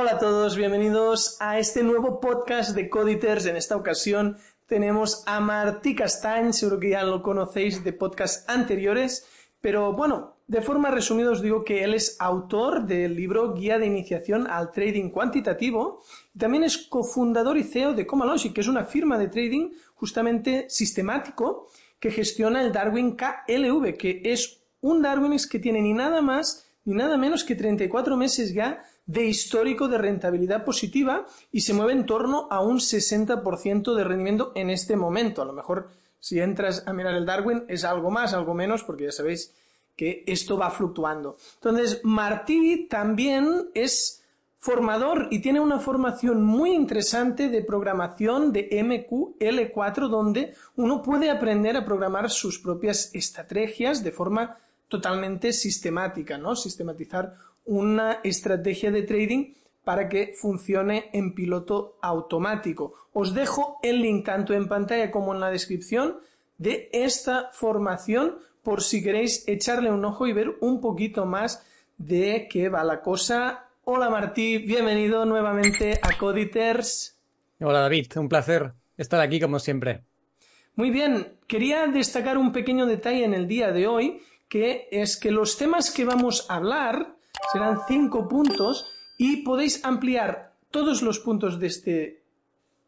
Hola a todos, bienvenidos a este nuevo podcast de Coditers. En esta ocasión tenemos a Martí Castañ, seguro que ya lo conocéis de podcasts anteriores, pero bueno, de forma resumida os digo que él es autor del libro Guía de Iniciación al Trading Cuantitativo y también es cofundador y CEO de Comalogic, que es una firma de trading justamente sistemático que gestiona el Darwin KLV, que es un Darwin que tiene ni nada más ni nada menos que 34 meses ya de histórico de rentabilidad positiva y se mueve en torno a un 60% de rendimiento en este momento. A lo mejor si entras a mirar el Darwin es algo más, algo menos, porque ya sabéis que esto va fluctuando. Entonces, Martí también es formador y tiene una formación muy interesante de programación de MQL4 donde uno puede aprender a programar sus propias estrategias de forma totalmente sistemática, ¿no? Sistematizar una estrategia de trading para que funcione en piloto automático. Os dejo el link tanto en pantalla como en la descripción de esta formación por si queréis echarle un ojo y ver un poquito más de qué va la cosa. Hola Martí, bienvenido nuevamente a Coditers. Hola David, un placer estar aquí como siempre. Muy bien, quería destacar un pequeño detalle en el día de hoy, que es que los temas que vamos a hablar serán cinco puntos y podéis ampliar todos los puntos de este,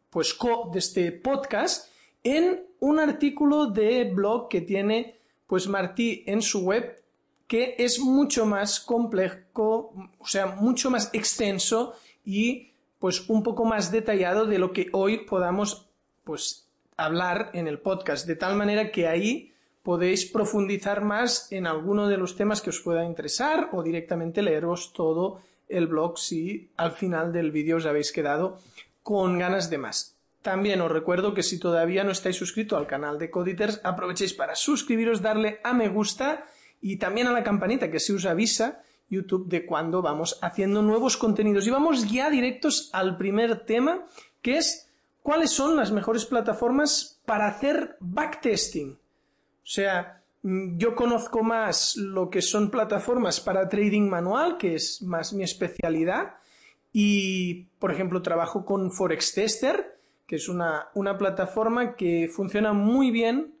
pues, de este podcast en un artículo de blog que tiene pues Martí en su web que es mucho más complejo, o sea, mucho más extenso y pues un poco más detallado de lo que hoy podamos pues hablar en el podcast, de tal manera que ahí podéis profundizar más en alguno de los temas que os pueda interesar o directamente leeros todo el blog si al final del vídeo os habéis quedado con ganas de más. También os recuerdo que si todavía no estáis suscrito al canal de Coditers, aprovechéis para suscribiros, darle a me gusta y también a la campanita que se os avisa YouTube de cuando vamos haciendo nuevos contenidos. Y vamos ya directos al primer tema, que es cuáles son las mejores plataformas para hacer backtesting. O sea, mm, yo conozco más lo que son plataformas para trading manual, que es más mi especialidad, y, por ejemplo, trabajo con Forex Tester, que es una, una plataforma que funciona muy bien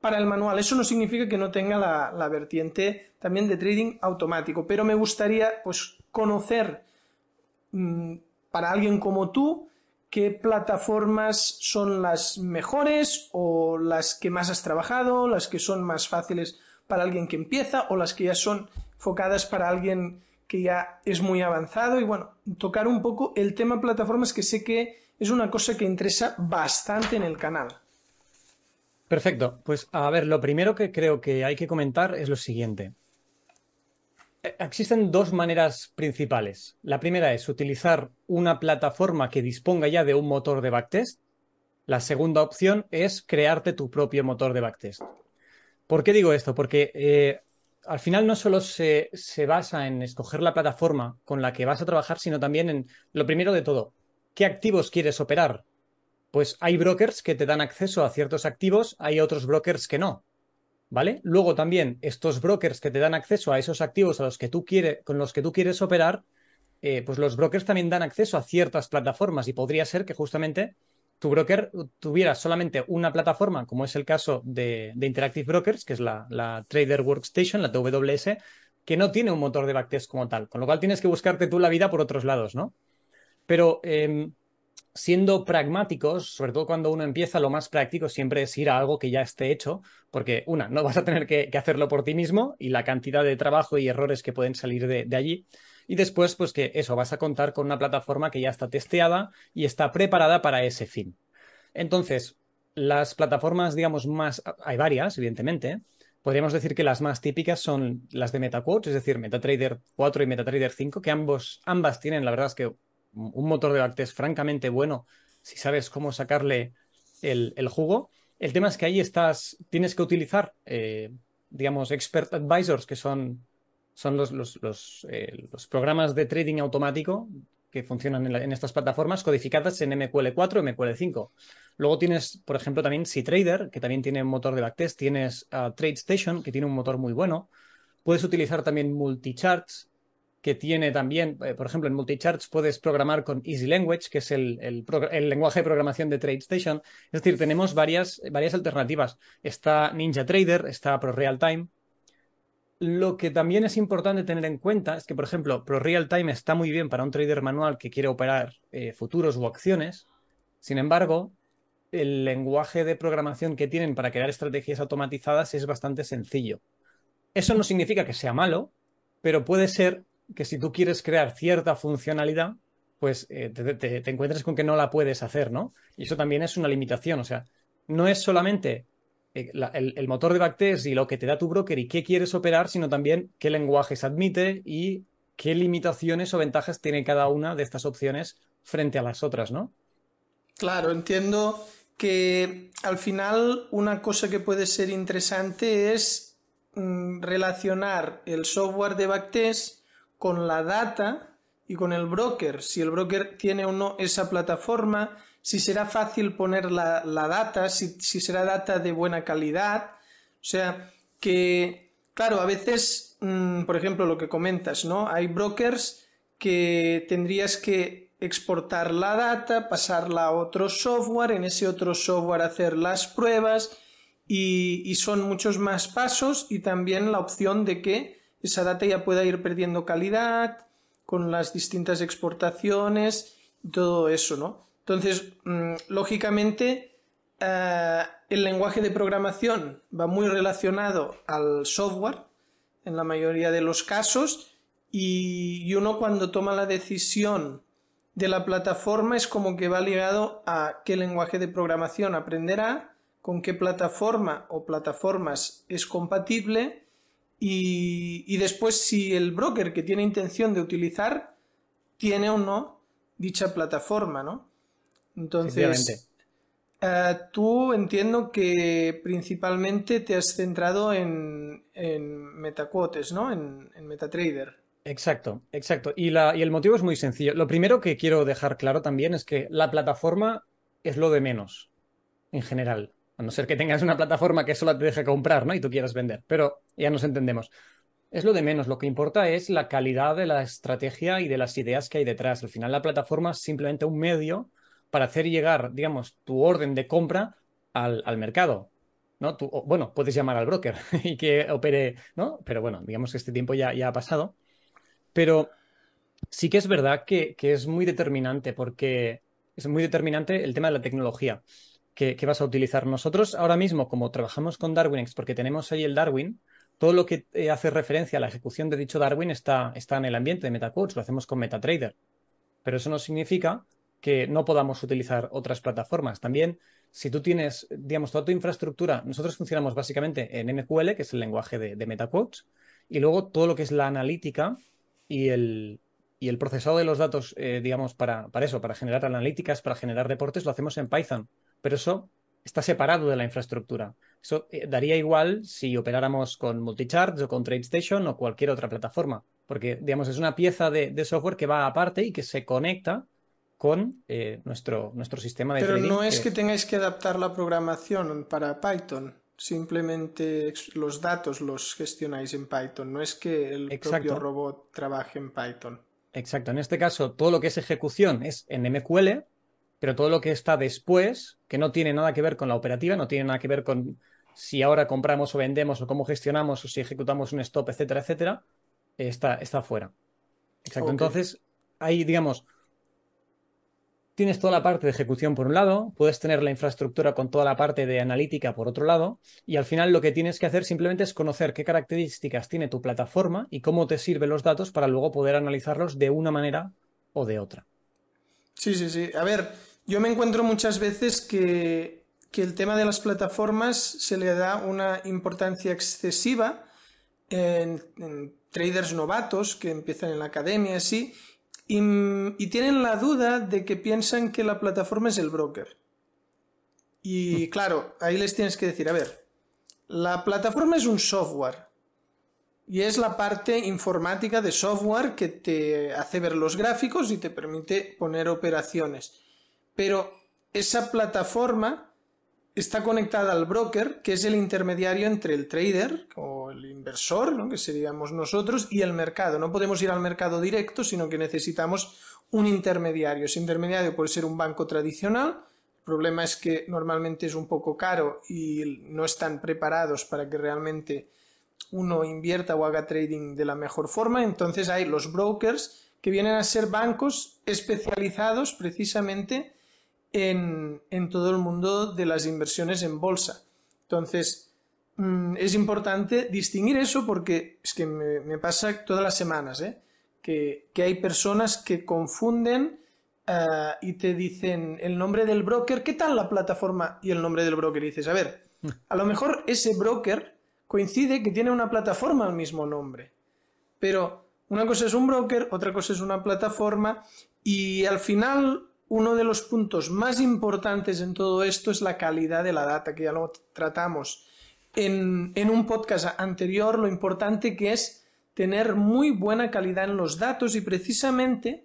para el manual. Eso no significa que no tenga la, la, vertiente también de trading automático, pero me gustaría pues conocer mmm, para alguien como tú qué plataformas son las mejores o las que más has trabajado, las que son más fáciles para alguien que empieza o las que ya son enfocadas para alguien que ya es muy avanzado y bueno, tocar un poco el tema plataformas que sé que es una cosa que interesa bastante en el canal. Perfecto, pues a ver, lo primero que creo que hay que comentar es lo siguiente. Existen dos maneras principales. La primera es utilizar una plataforma que disponga ya de un motor de backtest. La segunda opción es crearte tu propio motor de backtest. ¿Por qué digo esto? Porque eh, al final no solo se, se, basa en escoger la plataforma con la que vas a trabajar, sino también en lo primero de todo, ¿qué activos quieres operar? Pues hay brokers que te dan acceso a ciertos activos, hay otros brokers que no. ¿Vale? Luego también estos brokers que te dan acceso a esos activos a los que tú quieres, con los que tú quieres operar, eh, pues los brokers también dan acceso a ciertas plataformas y podría ser que justamente tu broker tuviera solamente una plataforma, como es el caso de, Interactive Brokers, que es la, Trader Workstation, la TWS, que no tiene un motor de backtest como tal, con lo cual tienes que buscarte tú la vida por otros lados, ¿no? Pero eh, siendo pragmáticos, sobre todo cuando uno empieza, lo más práctico siempre es ir a algo que ya esté hecho, porque una, no vas a tener que, hacerlo por ti mismo y la cantidad de trabajo y errores que pueden salir de, de, allí. Y después, pues que eso, vas a contar con una plataforma que ya está testeada y está preparada para ese fin. Entonces, las plataformas, digamos, más, hay varias, evidentemente. Podríamos decir que las más típicas son las de MetaQuotes, es decir, MetaTrader 4 y MetaTrader 5, que ambos, ambas tienen, la verdad es que un motor de backtest francamente bueno si sabes cómo sacarle el, jugo. El tema es que ahí estás, tienes que utilizar, eh, digamos, expert advisors, que son, son los, los, los, eh, programas de trading automático que funcionan en, estas plataformas codificadas en MQL4 MQL5. Luego tienes, por ejemplo, también CTrader, que también tiene un motor de backtest. Tienes uh, TradeStation, que tiene un motor muy bueno. Puedes utilizar también Multicharts, que tiene también, eh, por ejemplo, en Multicharts puedes programar con Easy Language, que es el, lenguaje de programación de TradeStation. Es decir, tenemos varias, varias alternativas. Está Ninja Trader, está ProRealTime. Lo que también es importante tener en cuenta es que, por ejemplo, ProRealTime está muy bien para un trader manual que quiere operar eh, futuros o acciones. Sin embargo, el lenguaje de programación que tienen para crear estrategias automatizadas es bastante sencillo. Eso no significa que sea malo, pero puede ser que si tú quieres crear cierta funcionalidad, pues eh, te, encuentres con que no la puedes hacer, ¿no? Y eso también es una limitación. O sea, no es solamente eh, el, motor de backtest y lo que te da tu broker y qué quieres operar, sino también qué lenguajes admite y qué limitaciones o ventajas tiene cada una de estas opciones frente a las otras, ¿no? Claro, entiendo que al final una cosa que puede ser interesante es mm, relacionar el software de backtest con la data y con el broker, si el broker tiene o no esa plataforma, si será fácil poner la, data, si, será data de buena calidad. O sea, que, claro, a veces, mm, por ejemplo, lo que comentas, ¿no? Hay brokers que tendrías que exportar la data, pasarla a otro software, en ese otro software hacer las pruebas y, y son muchos más pasos y también la opción de que esa data ya pueda ir perdiendo calidad con las distintas exportaciones y todo eso, ¿no? Entonces, mm, lógicamente, eh, el lenguaje de programación va muy relacionado al software en la mayoría de los casos y, uno cuando toma la decisión de la plataforma es como que va ligado a qué lenguaje de programación aprenderá, con qué plataforma o plataformas es compatible y, después si el broker que tiene intención de utilizar tiene o no dicha plataforma, ¿no? Entonces, uh, tú entiendo que principalmente te has centrado en, en MetaQuotes, ¿no? En, en, MetaTrader. Exacto, exacto. Y, la, y el motivo es muy sencillo. Lo primero que quiero dejar claro también es que la plataforma es lo de menos, en general. A no ser que tengas una plataforma que solo te deje comprar, ¿no? Y tú quieras vender. Pero ya nos entendemos. Es lo de menos. Lo que importa es la calidad de la estrategia y de las ideas que hay detrás. Al final, la plataforma es simplemente un medio para hacer llegar, digamos, tu orden de compra al, mercado. ¿no? bueno, puedes llamar al broker y que opere, ¿no? Pero bueno, digamos que este tiempo ya, ya ha pasado. Pero sí que es verdad que, que es muy determinante porque es muy determinante el tema de la tecnología que, vas a utilizar. Nosotros ahora mismo, como trabajamos con Darwinex, porque tenemos ahí el Darwin, todo lo que eh, hace referencia a la ejecución de dicho Darwin está, está en el ambiente de MetaCoach, lo hacemos con MetaTrader. Pero eso no significa que no podamos utilizar otras plataformas. También, si tú tienes, digamos, toda tu infraestructura, nosotros funcionamos básicamente en MQL, que es el lenguaje de, de MetaQuotes, y luego todo lo que es la analítica y el, y el procesado de los datos, eh, digamos, para, para eso, para generar analíticas, para generar reportes, lo hacemos en Python pero eso está separado de la infraestructura. Eso eh, daría igual si operáramos con Multicharts o con TradeStation o cualquier otra plataforma, porque, digamos, es una pieza de, software que va aparte y que se conecta con eh, nuestro, nuestro sistema de Pero no es que... tengáis que adaptar la programación para Python, simplemente los datos los gestionáis en Python, no es que el propio robot trabaje en Python. Exacto, en este caso todo lo que es ejecución es en MQL, pero todo lo que está después, que no tiene nada que ver con la operativa, no tiene nada que ver con si ahora compramos o vendemos o cómo gestionamos o si ejecutamos un stop, etcétera, etcétera, está, está fuera. Exacto. Entonces, ahí, digamos, tienes toda la parte de ejecución por un lado, puedes tener la infraestructura con toda la parte de analítica por otro lado, y al final lo que tienes que hacer simplemente es conocer qué características tiene tu plataforma y cómo te sirven los datos para luego poder analizarlos de una manera o de otra. Sí, sí, sí. A ver, yo me encuentro muchas veces que, el tema de las plataformas se le da una importancia excesiva en, traders novatos que empiezan en la academia, así, y, y, tienen la duda de que piensan que la plataforma es el broker. Y mm. claro, ahí les tienes que decir, a ver, la plataforma es un software y es la parte informática de software que te hace ver los gráficos y te permite poner operaciones. Pero esa plataforma está conectada al broker, que es el intermediario entre el trader o el inversor, que seríamos nosotros, y el mercado. No podemos ir al mercado directo, sino que necesitamos un intermediario. Ese intermediario puede ser un banco tradicional. El problema es que normalmente es un poco caro y no están preparados para que realmente uno invierta o haga trading de la mejor forma. Entonces hay los brokers que vienen a ser bancos especializados precisamente en, todo el mundo de las inversiones en bolsa. Entonces, mm, es importante distinguir eso porque es que me, pasa todas las semanas, ¿eh? que, hay personas que confunden eh, y te dicen el nombre del broker, ¿qué tal la plataforma? Y el nombre del broker. Y dices, a ver, a lo mejor ese broker coincide que tiene una plataforma al mismo nombre. Pero una cosa es un broker, otra cosa es una plataforma y al final uno de los puntos más importantes en todo esto es la calidad de la data, que ya lo tratamos en, un podcast anterior, lo importante que es tener muy buena calidad en los datos y precisamente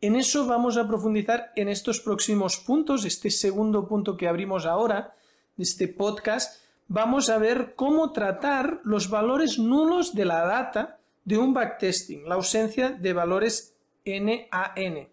en eso vamos a profundizar en estos próximos puntos, este segundo punto que abrimos ahora de este podcast, vamos a ver cómo tratar los valores nulos de la data de un backtesting, la ausencia de valores NAN.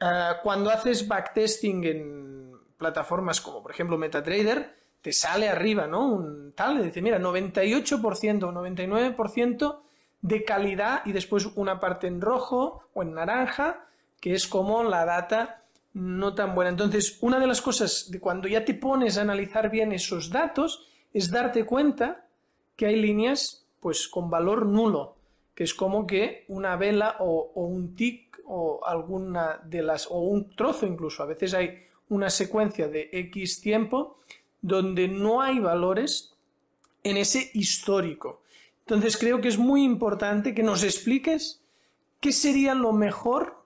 Ah, cuando haces backtesting en plataformas como por ejemplo MetaTrader, te sale arriba, ¿no? Un tal, dice, mira, 98% o 99% de calidad y después una parte en rojo o en naranja, que es como la data no tan buena. Entonces, una de las cosas de cuando ya te pones a analizar bien esos datos es darte cuenta que hay líneas pues con valor nulo, que es como que una vela o, o un tick o alguna de las, o un trozo incluso, a veces hay una secuencia de X tiempo donde no hay valores en ese histórico. Entonces creo que es muy importante que nos expliques qué sería lo mejor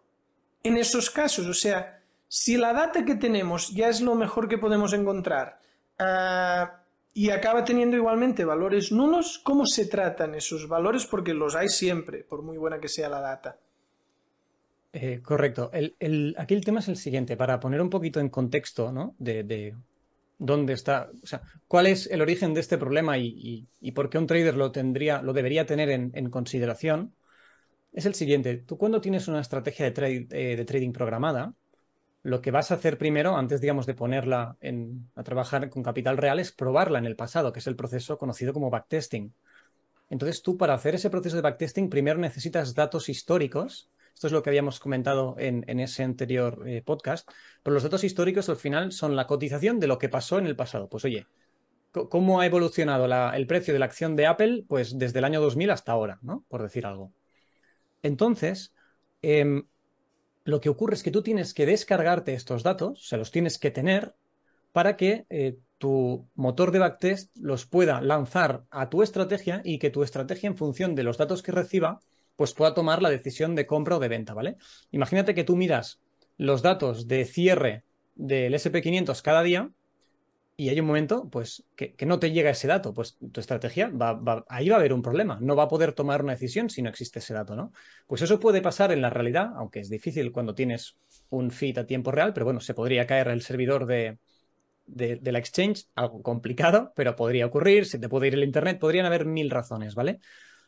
en esos casos. O sea, si la data que tenemos ya es lo mejor que podemos encontrar ah, y acaba teniendo igualmente valores nulos, ¿cómo se tratan esos valores? Porque los hay siempre, por muy buena que sea la data. Eh, correcto. aquí el tema es el siguiente, para poner un poquito en contexto, ¿no? De, dónde está, o sea, cuál es el origen de este problema y, por qué un trader lo tendría, lo debería tener en, consideración, es el siguiente. Tú cuando tienes una estrategia de, eh, de, trading programada, lo que vas a hacer primero, antes, digamos, de ponerla a trabajar con capital real, es probarla en el pasado, que es el proceso conocido como backtesting. Entonces tú, para hacer ese proceso de backtesting, primero necesitas datos históricos esto es lo que habíamos comentado en, ese anterior eh, podcast. Pero los datos históricos al final son la cotización de lo que pasó en el pasado. Pues oye, ¿cómo ha evolucionado el precio de la acción de Apple? Pues desde el año 2000 hasta ahora, ¿no? Por decir algo. Entonces, em, lo que ocurre es que tú tienes que descargarte estos datos, se los tienes que tener para que eh, tu motor de backtest los pueda lanzar a tu estrategia y que tu estrategia en función de los datos que reciba pues pueda tomar la decisión de compra o de venta, ¿vale? Imagínate que tú miras los datos de cierre del SP500 cada día y hay un momento, pues, que, no te llega ese dato, pues tu estrategia, va, ahí va a haber un problema, no va a poder tomar una decisión si no existe ese dato, ¿no? Pues eso puede pasar en la realidad, aunque es difícil cuando tienes un feed a tiempo real, pero bueno, se podría caer el servidor de, de, de la exchange, algo complicado, pero podría ocurrir, se te puede ir el internet, podrían haber mil razones, ¿vale?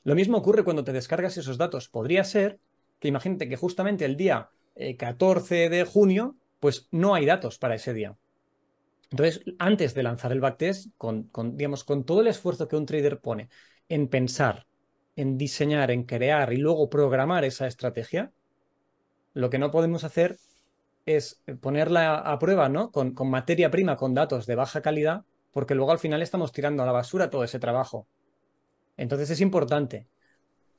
Lo mismo ocurre cuando te descargas esos datos. Podría ser que imagínate que justamente el día 14 eh, de junio, pues no hay datos para ese día. Entonces, antes de lanzar el backtest, con, digamos, con todo el esfuerzo que un trader pone en pensar, en diseñar, en crear y luego programar esa estrategia, lo que no podemos hacer es ponerla a prueba, ¿no? Con materia prima, con datos de baja calidad, porque luego al final estamos tirando a la basura todo ese trabajo. Entonces es importante.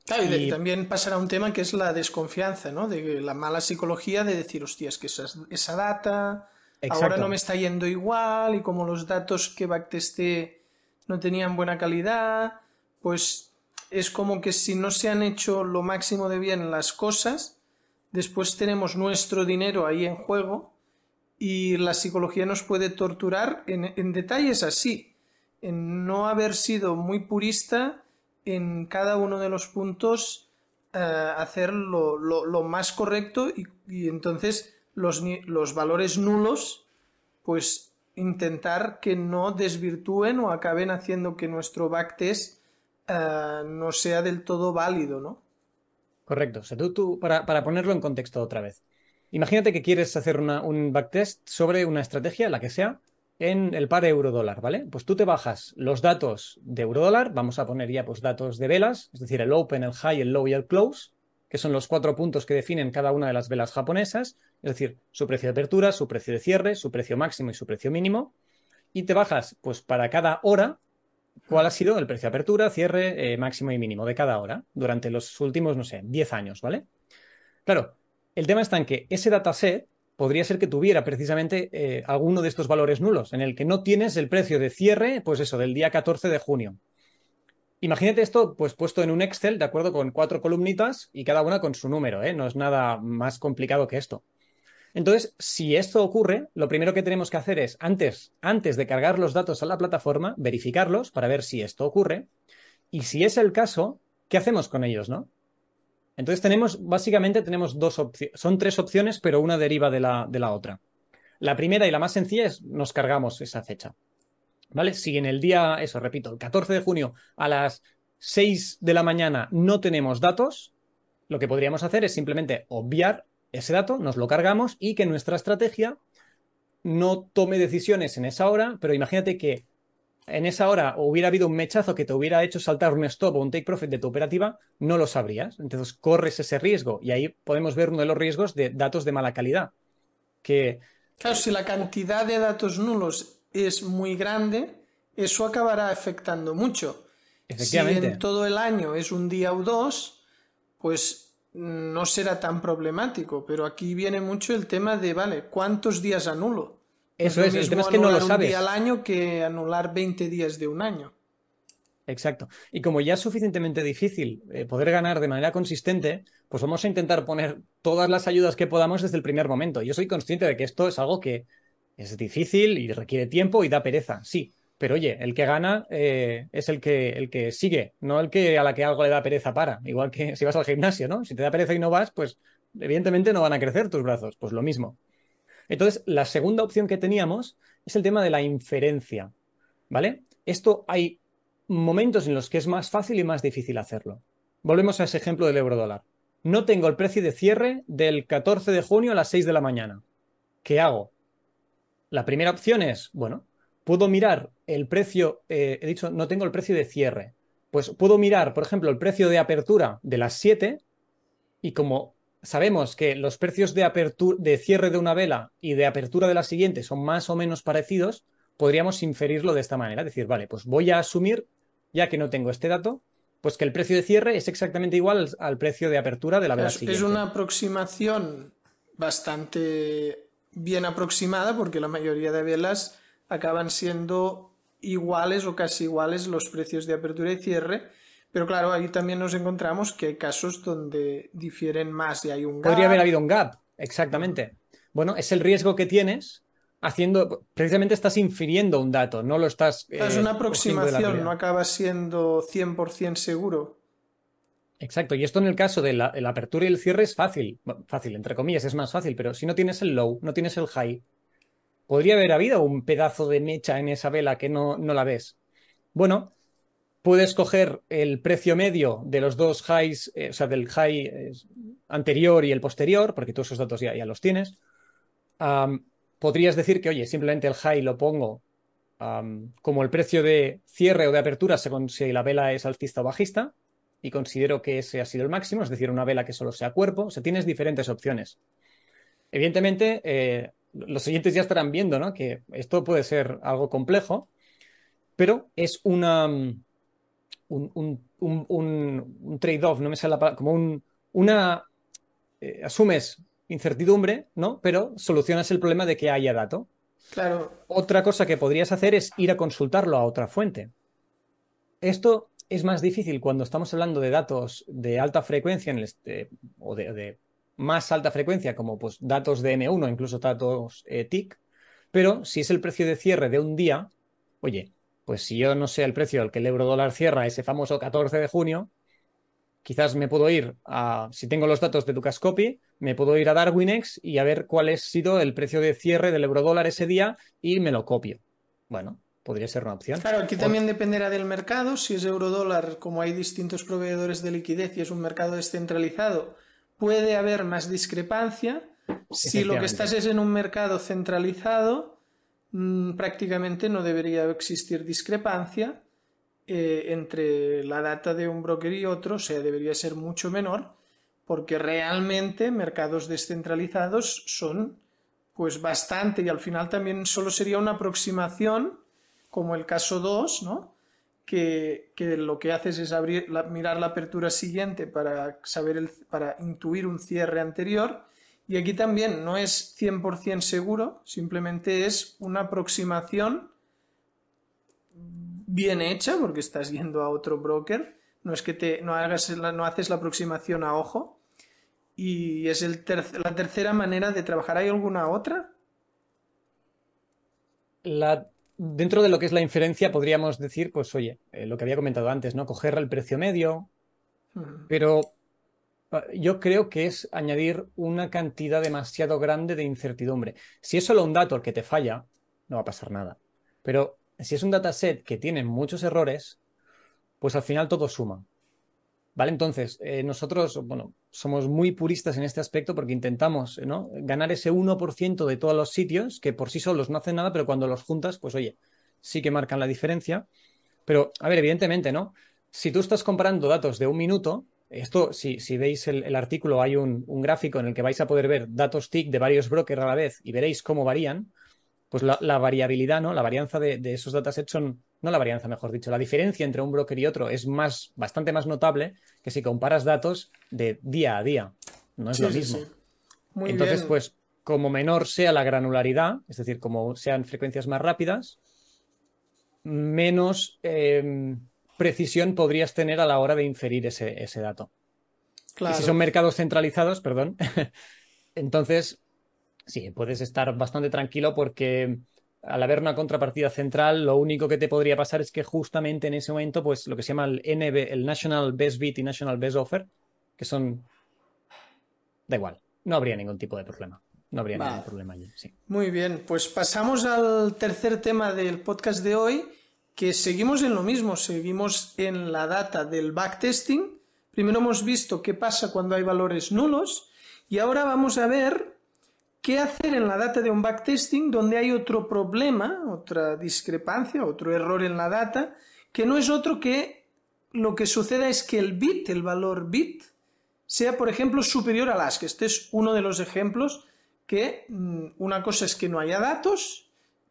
Claro, y, también pasará un tema que es la desconfianza, ¿no? De la mala psicología de decir, hostia, es que esa, data ahora no me está yendo igual y como los datos que backtesté no tenían buena calidad, pues es como que si no se han hecho lo máximo de bien las cosas, después tenemos nuestro dinero ahí en juego y la psicología nos puede torturar en detalles así, en no haber sido muy purista en cada uno de los puntos eh, hacer lo, más correcto y, entonces los, los, valores nulos pues intentar que no desvirtúen o acaben haciendo que nuestro backtest eh, no sea del todo válido, ¿no? Correcto. O sea, tú, para, para, ponerlo en contexto otra vez. Imagínate que quieres hacer un backtest sobre una estrategia, la que sea, en el par euro-dólar, ¿vale? Pues tú te bajas los datos de euro-dólar, vamos a poner ya pues datos de velas, es decir, el open, el high, el low y el close, que son los cuatro puntos que definen cada una de las velas japonesas, es decir, su precio de apertura, su precio de cierre, su precio máximo y su precio mínimo, y te bajas, pues para cada hora, cuál ha sido el precio de apertura, cierre, eh, máximo y mínimo de cada hora durante los últimos, no sé, 10 años, ¿vale? Claro, el tema está en que ese dataset podría ser que tuviera precisamente eh, alguno de estos valores nulos, en el que no tienes el precio de cierre, pues eso, del día 14 de junio. Imagínate esto pues puesto en un Excel, de acuerdo, con cuatro columnitas y cada una con su número, ¿eh? No es nada más complicado que esto. Entonces, si esto ocurre, lo primero que tenemos que hacer es, antes, antes de cargar los datos a la plataforma, verificarlos para ver si esto ocurre. Y si es el caso, ¿qué hacemos con ellos, no? Entonces tenemos, básicamente tenemos dos opciones, son tres opciones, pero una deriva de la, de la otra. La primera y la más sencilla es nos cargamos esa fecha. ¿Vale? Si en el día, eso repito, el 14 de junio a las 6 de la mañana no tenemos datos, lo que podríamos hacer es simplemente obviar ese dato, nos lo cargamos y que nuestra estrategia no tome decisiones en esa hora, pero imagínate que en esa hora hubiera habido un mechazo que te hubiera hecho saltar un stop o un take profit de tu operativa, no lo sabrías. Entonces corres ese riesgo y ahí podemos ver uno de los riesgos de datos de mala calidad. Que... Claro, si la cantidad de datos nulos es muy grande, eso acabará afectando mucho. Efectivamente. Si en todo el año es un día o dos, pues no será tan problemático. Pero aquí viene mucho el tema de, vale, ¿cuántos días anulo? Eso es, el tema es que no lo sabes. un día al año que anular 20 días de un año. Exacto. Y como ya es suficientemente difícil eh, poder ganar de manera consistente, pues vamos a intentar poner todas las ayudas que podamos desde el primer momento. Yo soy consciente de que esto es algo que es difícil y requiere tiempo y da pereza, sí. Pero oye, el que gana eh, es el que, el que sigue, no el que a la que algo le da pereza para. Igual que si vas al gimnasio, ¿no? Si te da pereza y no vas, pues evidentemente no van a crecer tus brazos. Pues lo mismo. Entonces, la segunda opción que teníamos es el tema de la inferencia, ¿vale? Esto hay momentos en los que es más fácil y más difícil hacerlo. Volvemos a ese ejemplo del euro dólar. No tengo el precio de cierre del 14 de junio a las 6 de la mañana. ¿Qué hago? La primera opción es, bueno, puedo mirar el precio, eh, he dicho, no tengo el precio de cierre. Pues puedo mirar, por ejemplo, el precio de apertura de las 7 y como sabemos que los precios de, apertura, de cierre de una vela y de apertura de la siguiente son más o menos parecidos, podríamos inferirlo de esta manera. Decir, vale, pues voy a asumir, ya que no tengo este dato, pues que el precio de cierre es exactamente igual al, precio de apertura de la vela siguiente. Es una aproximación bastante bien aproximada porque la mayoría de velas acaban siendo iguales o casi iguales los precios de apertura y cierre pero claro, ahí también nos encontramos que hay casos donde difieren más y hay un gap. Podría haber habido un gap, exactamente. Bueno, es el riesgo que tienes haciendo, precisamente estás infiriendo un dato, no lo estás... es una eh, aproximación, no acaba siendo 100% seguro. Exacto, y esto en el caso de la, apertura y el cierre es fácil, fácil, entre comillas, es más fácil, pero si no tienes el low, no tienes el high, podría haber habido un pedazo de mecha en esa vela que no, no la ves. Bueno, puedes coger el precio medio de los dos highs, eh, o sea, del high eh, anterior y el posterior, porque todos esos datos ya, los tienes. podrías decir que, oye, simplemente el high lo pongo como el precio de cierre o de apertura según si la vela es alcista o bajista, y considero que ese ha sido el máximo, es decir, una vela que solo sea cuerpo. O sea, tienes diferentes opciones. Evidentemente, eh, los siguientes ya estarán viendo, ¿no? Que esto puede ser algo complejo, pero es una un, un, trade-off, no me sale la palabra, como un, una... Eh, asumes incertidumbre, ¿no? Pero solucionas el problema de que haya dato. Claro. Otra cosa que podrías hacer es ir a consultarlo a otra fuente. Esto es más difícil cuando estamos hablando de datos de alta frecuencia en este, o de, más alta frecuencia, como pues datos de M1, incluso datos eh, TIC, pero si es el precio de cierre de un día, oye, pues si yo no sé el precio al que el euro dólar cierra ese famoso 14 de junio, quizás me puedo ir a, si tengo los datos de Ducascopy, me puedo ir a Darwinex y a ver cuál ha sido el precio de cierre del euro dólar ese día y me lo copio. Bueno, podría ser una opción. Claro, aquí también dependerá del mercado. Si es eurodólar, como hay distintos proveedores de liquidez y es un mercado descentralizado, puede haber más discrepancia. Si lo que estás es en un mercado centralizado, prácticamente no debería existir discrepancia eh, entre la data de un broker y otro, o sea, debería ser mucho menor, porque realmente mercados descentralizados son pues bastante y al final también solo sería una aproximación como el caso 2, ¿no? Que, lo que haces es abrir, mirar la apertura siguiente para, saber el, para intuir un cierre anterior. Y aquí también no es 100% seguro, simplemente es una aproximación bien hecha, porque estás yendo a otro broker. No es que te, no, hagas no haces la aproximación a ojo. Y es el la tercera manera de trabajar. ¿Hay alguna otra? La dentro de lo que es la inferencia, podríamos decir, pues oye, eh, lo que había comentado antes, ¿no? Coger el precio medio, pero yo creo que es añadir una cantidad demasiado grande de incertidumbre. Si es solo un dato que te falla, no va a pasar nada. Pero si es un dataset que tiene muchos errores, pues al final todo suma. ¿Vale? Entonces, eh, nosotros, bueno, somos muy puristas en este aspecto porque intentamos ¿no? ganar ese 1% de todos los sitios que por sí solos no hacen nada, pero cuando los juntas, pues oye, sí que marcan la diferencia. Pero, a ver, evidentemente, ¿no? Si tú estás comparando datos de un minuto, esto, si, si veis el, artículo, hay un, un, gráfico en el que vais a poder ver datos TIC de varios brokers a la vez y veréis cómo varían, pues la, variabilidad, ¿no? La varianza de, de, esos datasets son, no la varianza, mejor dicho, la diferencia entre un broker y otro es más, bastante más notable que si comparas datos de día a día. No es lo mismo. Entonces, pues, como menor sea la granularidad, es decir, como sean frecuencias más rápidas, menos em, precisión podrías tener a la hora de inferir ese, ese dato. Y si son mercados centralizados, perdón, entonces sí, puedes estar bastante tranquilo porque al haber una contrapartida central, lo único que te podría pasar es que justamente en ese momento, pues lo que se llama el NB, el National Best Bid y National Best Offer, que son. Da igual, no habría ningún tipo de problema. No habría ningún problema allí. Sí. Muy bien, pues pasamos al tercer tema del podcast de hoy, que seguimos en lo mismo, seguimos en la data del backtesting. Primero hemos visto qué pasa cuando hay valores nulos y ahora vamos a ver ¿Qué hacer en la data de un backtesting donde hay otro problema, otra discrepancia, otro error en la data, que no es otro que lo que suceda es que el bit, el valor bit, sea, por ejemplo, superior al ASC. Este es uno de los ejemplos que mm, una cosa es que no haya datos,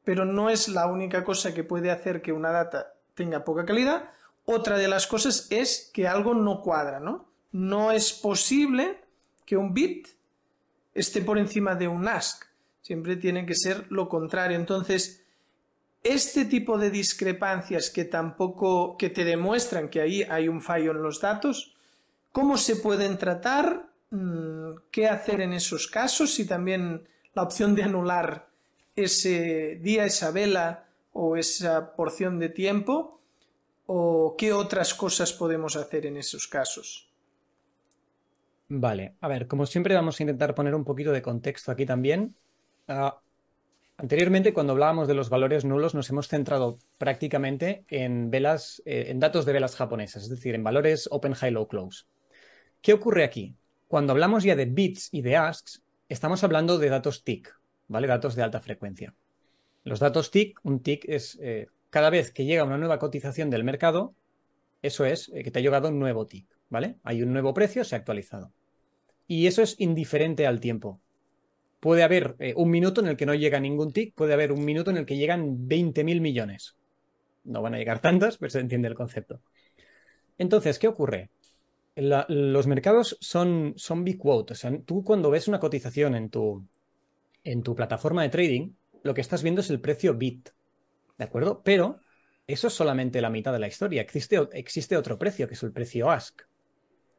pero no es la única cosa que puede hacer que una data tenga poca calidad. Otra de las cosas es que algo no cuadra, ¿no? No es posible que un bit esté por encima de un ask. Siempre tiene que ser lo contrario. Entonces, este tipo de discrepancias que tampoco, que te demuestran que ahí hay un fallo en los datos, ¿cómo se pueden tratar? Mm, ¿Qué hacer en esos casos? Y también la opción de anular ese día, esa vela o esa porción de tiempo, o qué otras cosas podemos hacer en esos casos. Vale, a ver, como siempre vamos a intentar poner un poquito de contexto aquí también. Ah, anteriormente, cuando hablábamos de los valores nulos, nos hemos centrado prácticamente en velas, eh, en datos de velas japonesas, es decir, en valores open, high, low, close. ¿Qué ocurre aquí? Cuando hablamos ya de bits y de asks, estamos hablando de datos TIC, ¿vale? Datos de alta frecuencia. Los datos TIC, un TIC es eh, cada vez que llega una nueva cotización del mercado, eso es eh, que te ha llegado un nuevo TIC. ¿vale? Hay un nuevo precio, se ha actualizado. Y eso es indiferente al tiempo. Puede haber eh, un minuto en el que no llega ningún tick, puede haber un minuto en el que llegan 20.000 millones. No van a llegar tantos, pero se entiende el concepto. Entonces, ¿qué ocurre? los mercados son, son big quote. O sea, tú cuando ves una cotización en tu, en tu plataforma de trading, lo que estás viendo es el precio bit. ¿De acuerdo? Pero eso es solamente la mitad de la historia. Existe, existe otro precio, que es el precio ask.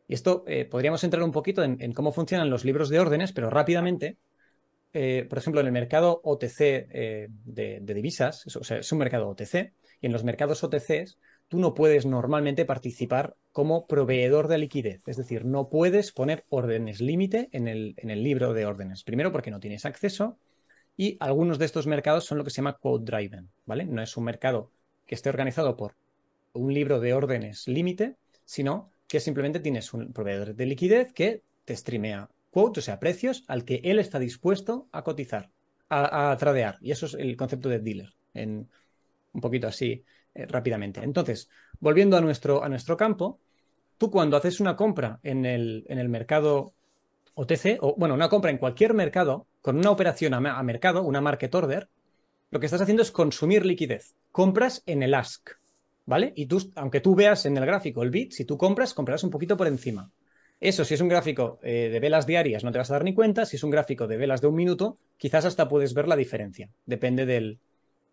Y esto eh, podríamos entrar un poquito en, cómo funcionan los libros de órdenes, pero rápidamente. Eh, por ejemplo, en el mercado OTC eh, de, divisas, es un mercado OTC, y en los mercados OTCs tú no puedes normalmente participar como proveedor de liquidez. Es decir, no puedes poner órdenes límite en el, en el libro de órdenes. Primero porque no tienes acceso Y algunos de estos mercados son lo que se llama quote driven, ¿vale? No es un mercado que esté organizado por un libro de órdenes límite, sino que simplemente tienes un proveedor de liquidez que te streamea quote, o sea, precios al que él está dispuesto a cotizar, a, tradear. Y eso es el concepto de dealer, en un poquito así eh, rápidamente. Entonces, volviendo a nuestro, a nuestro campo, tú cuando haces una compra en el, en el mercado OTC, o bueno, una compra en cualquier mercado, con una operación a, mercado, una market order, lo que estás haciendo es consumir liquidez. Compras en el ask, ¿vale? Y tú, aunque tú veas en el gráfico el bit, si tú compras, comprarás un poquito por encima. Eso, si es un gráfico eh, de velas diarias, no te vas a dar ni cuenta. Si es un gráfico de velas de un minuto, quizás hasta puedes ver la diferencia. Depende del,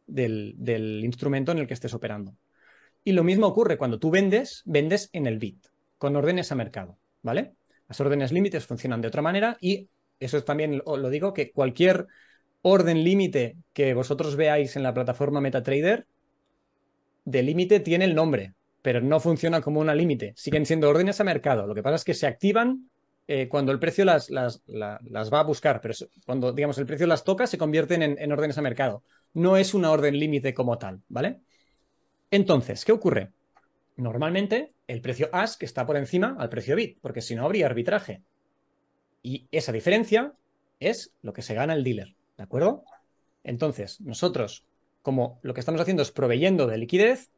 del, instrumento en el que estés operando. Y lo mismo ocurre cuando tú vendes, vendes en el bit, con órdenes a mercado, ¿vale? Las órdenes límites funcionan de otra manera y eso es también lo digo que cualquier orden límite que vosotros veáis en la plataforma MetaTrader de límite tiene el nombre, pero no funciona como una límite. Siguen siendo órdenes a mercado. Lo que pasa es que se activan eh, cuando el precio las, las, va a buscar, pero cuando digamos el precio las toca se convierten en, en órdenes a mercado. No es una orden límite como tal, ¿vale? Entonces, ¿qué ocurre? Normalmente el precio ask está por encima al precio bit, porque si no habría arbitraje. Y esa diferencia es lo que se gana el dealer, ¿de acuerdo? Entonces, nosotros, como lo que estamos haciendo es proveyendo de liquidez,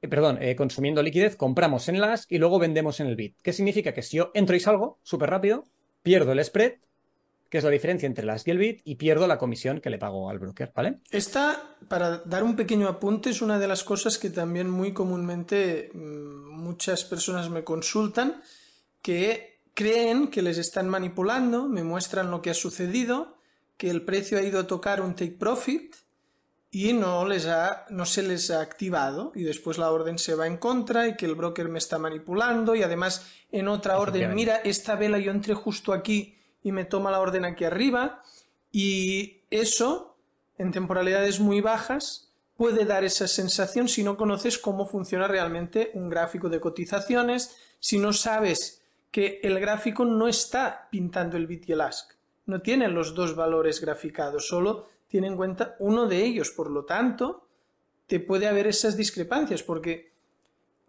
eh, perdón, eh, consumiendo liquidez, compramos en el ask y luego vendemos en el bit. ¿Qué significa? Que si yo entro y salgo súper rápido, pierdo el spread que es la diferencia entre las y el bit, y pierdo la comisión que le pago al broker, ¿vale? Esta, para dar un pequeño apunte, es una de las cosas que también muy comúnmente mm, muchas personas me consultan, que creen que les están manipulando, me muestran lo que ha sucedido, que el precio ha ido a tocar un take profit y no, les ha, no se les ha activado y después la orden se va en contra y que el broker me está manipulando y además en otra orden, mira, esta vela yo entré justo aquí y me toma la orden aquí arriba y eso en temporalidades muy bajas puede dar esa sensación si no conoces cómo funciona realmente un gráfico de cotizaciones, si no sabes que el gráfico no está pintando el bit y el ask, no tiene los dos valores graficados, solo tiene en cuenta uno de ellos, por lo tanto, te puede haber esas discrepancias, porque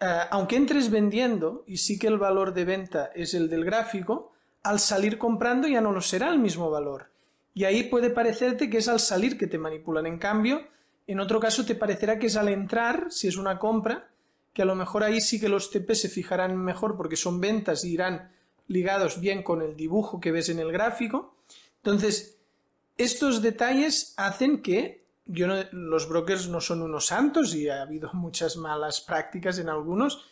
eh, aunque entres vendiendo y sí que el valor de venta es el del gráfico, al salir comprando ya no lo será el mismo valor. Y ahí puede parecerte que es al salir que te manipulan. En cambio, en otro caso te parecerá que es al entrar, si es una compra, que a lo mejor ahí sí que los TP se fijarán mejor porque son ventas y irán ligados bien con el dibujo que ves en el gráfico. Entonces, estos detalles hacen que yo los brokers no son unos santos y ha habido muchas malas prácticas en algunos,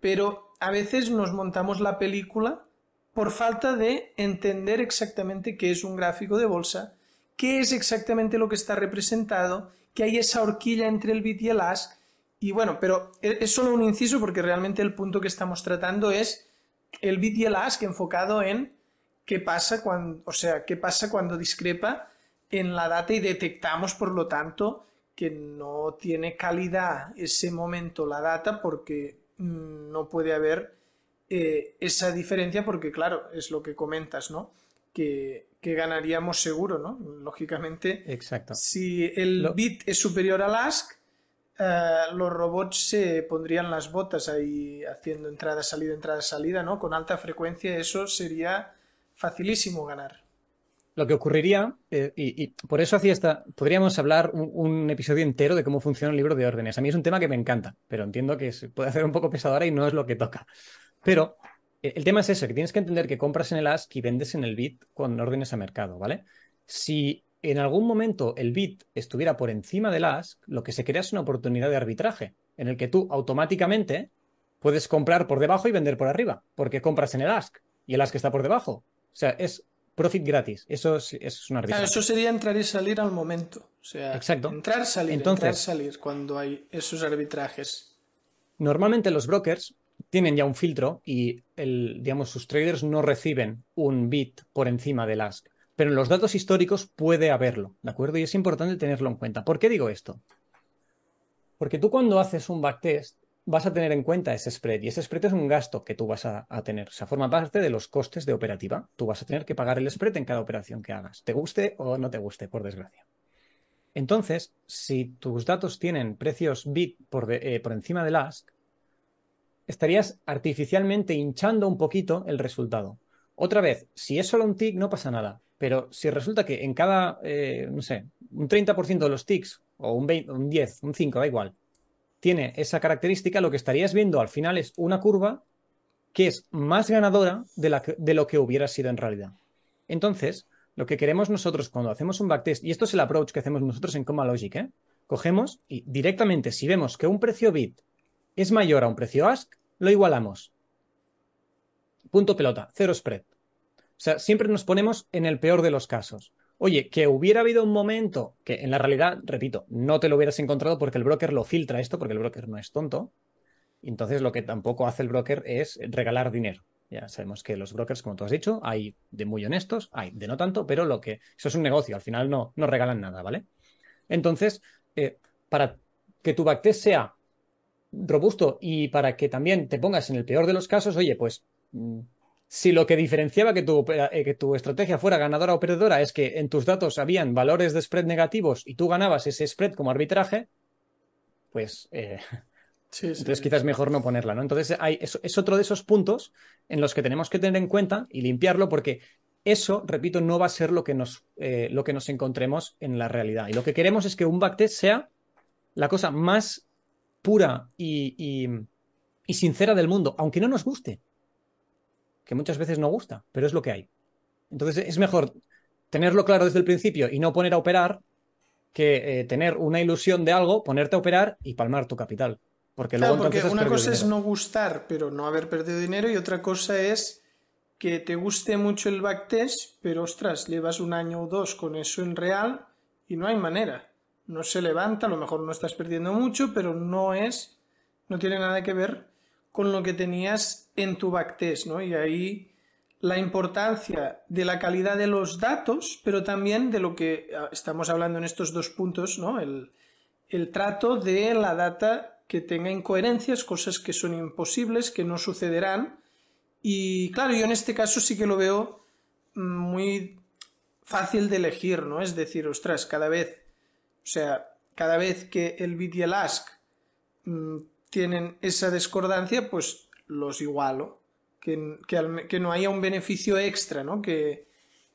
pero a veces nos montamos la película por falta de entender exactamente qué es un gráfico de bolsa, qué es exactamente lo que está representado, que hay esa horquilla entre el bit y el ask. Y bueno, pero e, es solo un inciso porque realmente el punto que estamos tratando es el bit y el ask enfocado en qué pasa cuando, o sea, qué pasa cuando discrepa en la data y detectamos, por lo tanto, que no tiene calidad ese momento la data porque mm, no puede haber eh, esa diferencia porque, claro, es lo que comentas, ¿no? Que, ganaríamos seguro, ¿no? Lógicamente, Exacto. si el bit es superior al ask, eh, los robots se pondrían las botas ahí haciendo entrada, salida, entrada, salida, ¿no? Con alta frecuencia eso sería facilísimo ganar. Lo que ocurriría, eh, y, por eso hacía esta, podríamos hablar un, episodio entero de cómo funciona el libro de órdenes. A mí es un tema que me encanta, pero entiendo que se puede hacer un poco pesadora y no es lo que toca. Pero eh, el tema es eso, que tienes que entender que compras en el ASK y vendes en el BIT con órdenes a mercado, ¿vale? Si en algún momento el BIT estuviera por encima del ASK, lo que se crea es una oportunidad de arbitraje, en el que tú automáticamente puedes comprar por debajo y vender por arriba, porque compras en el ASK y el ASK está por debajo. O sea, es profit gratis. Eso es, es una arbitraje. eso sería entrar y salir al momento. O sea, Exacto. entrar, salir, Entonces, entrar, salir cuando hay esos arbitrajes. Normalmente los brokers tienen ya un filtro y el, digamos, sus traders no reciben un bit por encima del ask. Pero en los datos históricos puede haberlo, ¿de acuerdo? Y es importante tenerlo en cuenta. ¿Por qué digo esto? Porque tú cuando haces un backtest vas a tener en cuenta ese spread y ese spread es un gasto que tú vas a, a, tener. O sea, forma parte de los costes de operativa. Tú vas a tener que pagar el spread en cada operación que hagas, te guste o no te guste, por desgracia. Entonces, si tus datos tienen precios bit por, eh, por encima del ask, estarías artificialmente hinchando un poquito el resultado. Otra vez, si es solo un tick, no pasa nada. Pero si resulta que en cada, eh, no sé, un 30% de los ticks, o un, 20, un 10, un 5, da igual, tiene esa característica, lo que estarías viendo al final es una curva que es más ganadora de, lo que hubiera sido en realidad. Entonces, lo que queremos nosotros cuando hacemos un backtest, y esto es el approach que hacemos nosotros en Coma Logic, ¿eh? cogemos y directamente si vemos que un precio bit es mayor a un precio ask, lo igualamos. Punto pelota, cero spread. O sea, siempre nos ponemos en el peor de los casos. Oye, que hubiera habido un momento que en la realidad, repito, no te lo hubieras encontrado porque el broker lo filtra esto, porque el broker no es tonto. Entonces lo que tampoco hace el broker es regalar dinero. Ya sabemos que los brokers, como tú has dicho, hay de muy honestos, hay de no tanto, pero lo que eso es un negocio, al final no, no regalan nada, ¿vale? Entonces, eh, para que tu backtest sea robusto y para que también te pongas en el peor de los casos, oye, pues mm, si lo que diferenciaba que tu, eh, que tu estrategia fuera ganadora o perdedora es que en tus datos habían valores de spread negativos y tú ganabas ese spread como arbitraje, pues eh, entonces quizás mejor no ponerla, ¿no? Entonces hay, es, otro de esos puntos en los que tenemos que tener en cuenta y limpiarlo porque eso, repito, no va a ser lo que nos, eh, lo que nos encontremos en la realidad. Y lo que queremos es que un backtest sea la cosa más pura y, y sincera del mundo, aunque no nos guste que muchas veces no gusta, pero es lo que hay. Entonces es mejor tenerlo claro desde el principio y no poner a operar que eh, tener una ilusión de algo, ponerte a operar y palmar tu capital. Porque luego porque una cosa es no gustar, pero no haber perdido dinero, y otra cosa es que te guste mucho el backtest, pero ostras, llevas un año o dos con eso en real y no hay manera. No se levanta, a lo mejor no estás perdiendo mucho, pero no es, no tiene nada que ver con lo que tenías en tu backtest, ¿no? Y ahí la importancia de la calidad de los datos, pero también de lo que ah, estamos hablando en estos dos puntos, ¿no? El, el trato de la data que tenga incoherencias, cosas que son imposibles, que no sucederán. Y claro, yo en este caso sí que lo veo muy fácil de elegir, ¿no? Es decir, ostras, cada vez, o sea, cada vez que el bit y el ask mm, tienen esa discordancia, pues los igualo. Que, que, no haya un beneficio extra, ¿no? Que,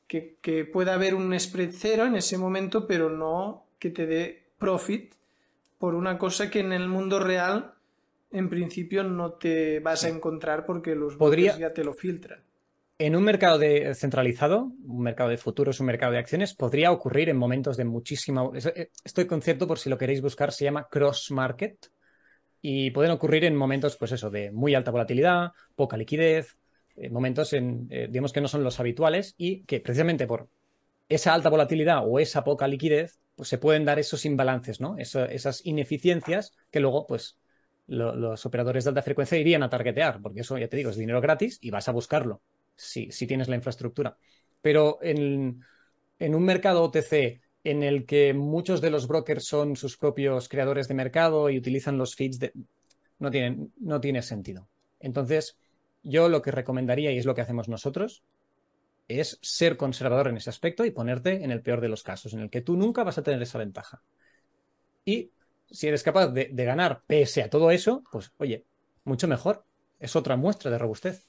que, pueda haber un spread cero en ese momento, pero no que te dé profit por una cosa que en el mundo real en principio no te vas a encontrar porque los Podría... ya te lo filtran. En un mercado de, centralizado, un mercado de futuros, un mercado de acciones, podría ocurrir en momentos de muchísima. Eh, estoy concepto, por si lo queréis buscar, se llama cross market y pueden ocurrir en momentos, pues eso, de muy alta volatilidad, poca liquidez, eh, momentos en, eh, digamos que no son los habituales y que precisamente por esa alta volatilidad o esa poca liquidez, pues se pueden dar esos imbalances, ¿no? esas ineficiencias que luego, pues, los operadores de alta frecuencia irían a targetear, porque eso, ya te digo, es dinero gratis y vas a buscarlo si, si tienes la infraestructura. Pero en, en un mercado OTC en el que muchos de los brokers son sus propios creadores de mercado y utilizan los feeds de... No, tienen, no tiene sentido. Entonces, yo lo que recomendaría, y es lo que hacemos nosotros, es ser conservador en ese aspecto y ponerte en el peor de los casos, en el que tú nunca vas a tener esa ventaja. Y si eres capaz de ganar pese a todo eso, pues oye, mucho mejor. Es otra muestra de robustez.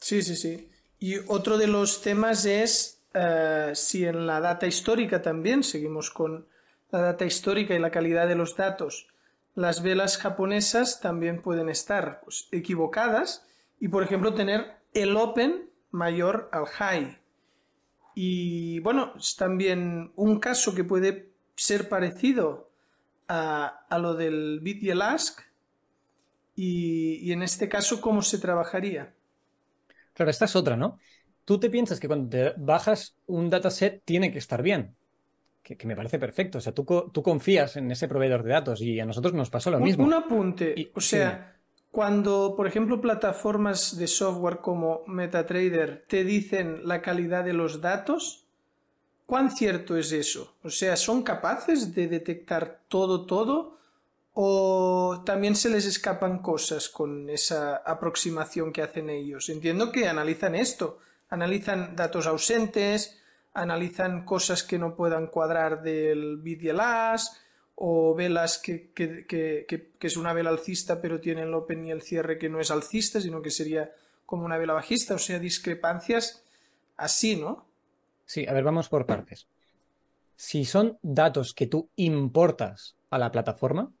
Sí, sí, sí. Y otro de los temas es eh, si en la data histórica también, seguimos con la data histórica y la calidad de los datos, las velas japonesas también pueden estar pues, equivocadas y, por ejemplo, tener el open mayor al high. Y bueno, es también un caso que puede ser parecido a, lo del bit y el ask. y en este caso, ¿cómo se trabajaría? Claro, esta es otra, ¿no? tú te piensas que cuando te bajas un dataset tiene que estar bien. Que, me parece perfecto. O sea, tú, tú, confías en ese proveedor de datos y a nosotros nos pasó lo mismo. Un apunte. o sea, cuando, por ejemplo, plataformas de software como MetaTrader te dicen la calidad de los datos, ¿cuán cierto es eso? O sea, ¿son capaces de detectar todo, todo? ¿O también se les escapan cosas con esa aproximación que hacen ellos? Entiendo que analizan esto analizan datos ausentes, analizan cosas que no puedan cuadrar del bit y el as, o velas que, es una vela alcista pero tiene el open y el cierre que no es alcista, sino que sería como una vela bajista, o sea, discrepancias así, ¿no? Sí, a ver, vamos por partes. Si son datos que tú importas a la plataforma,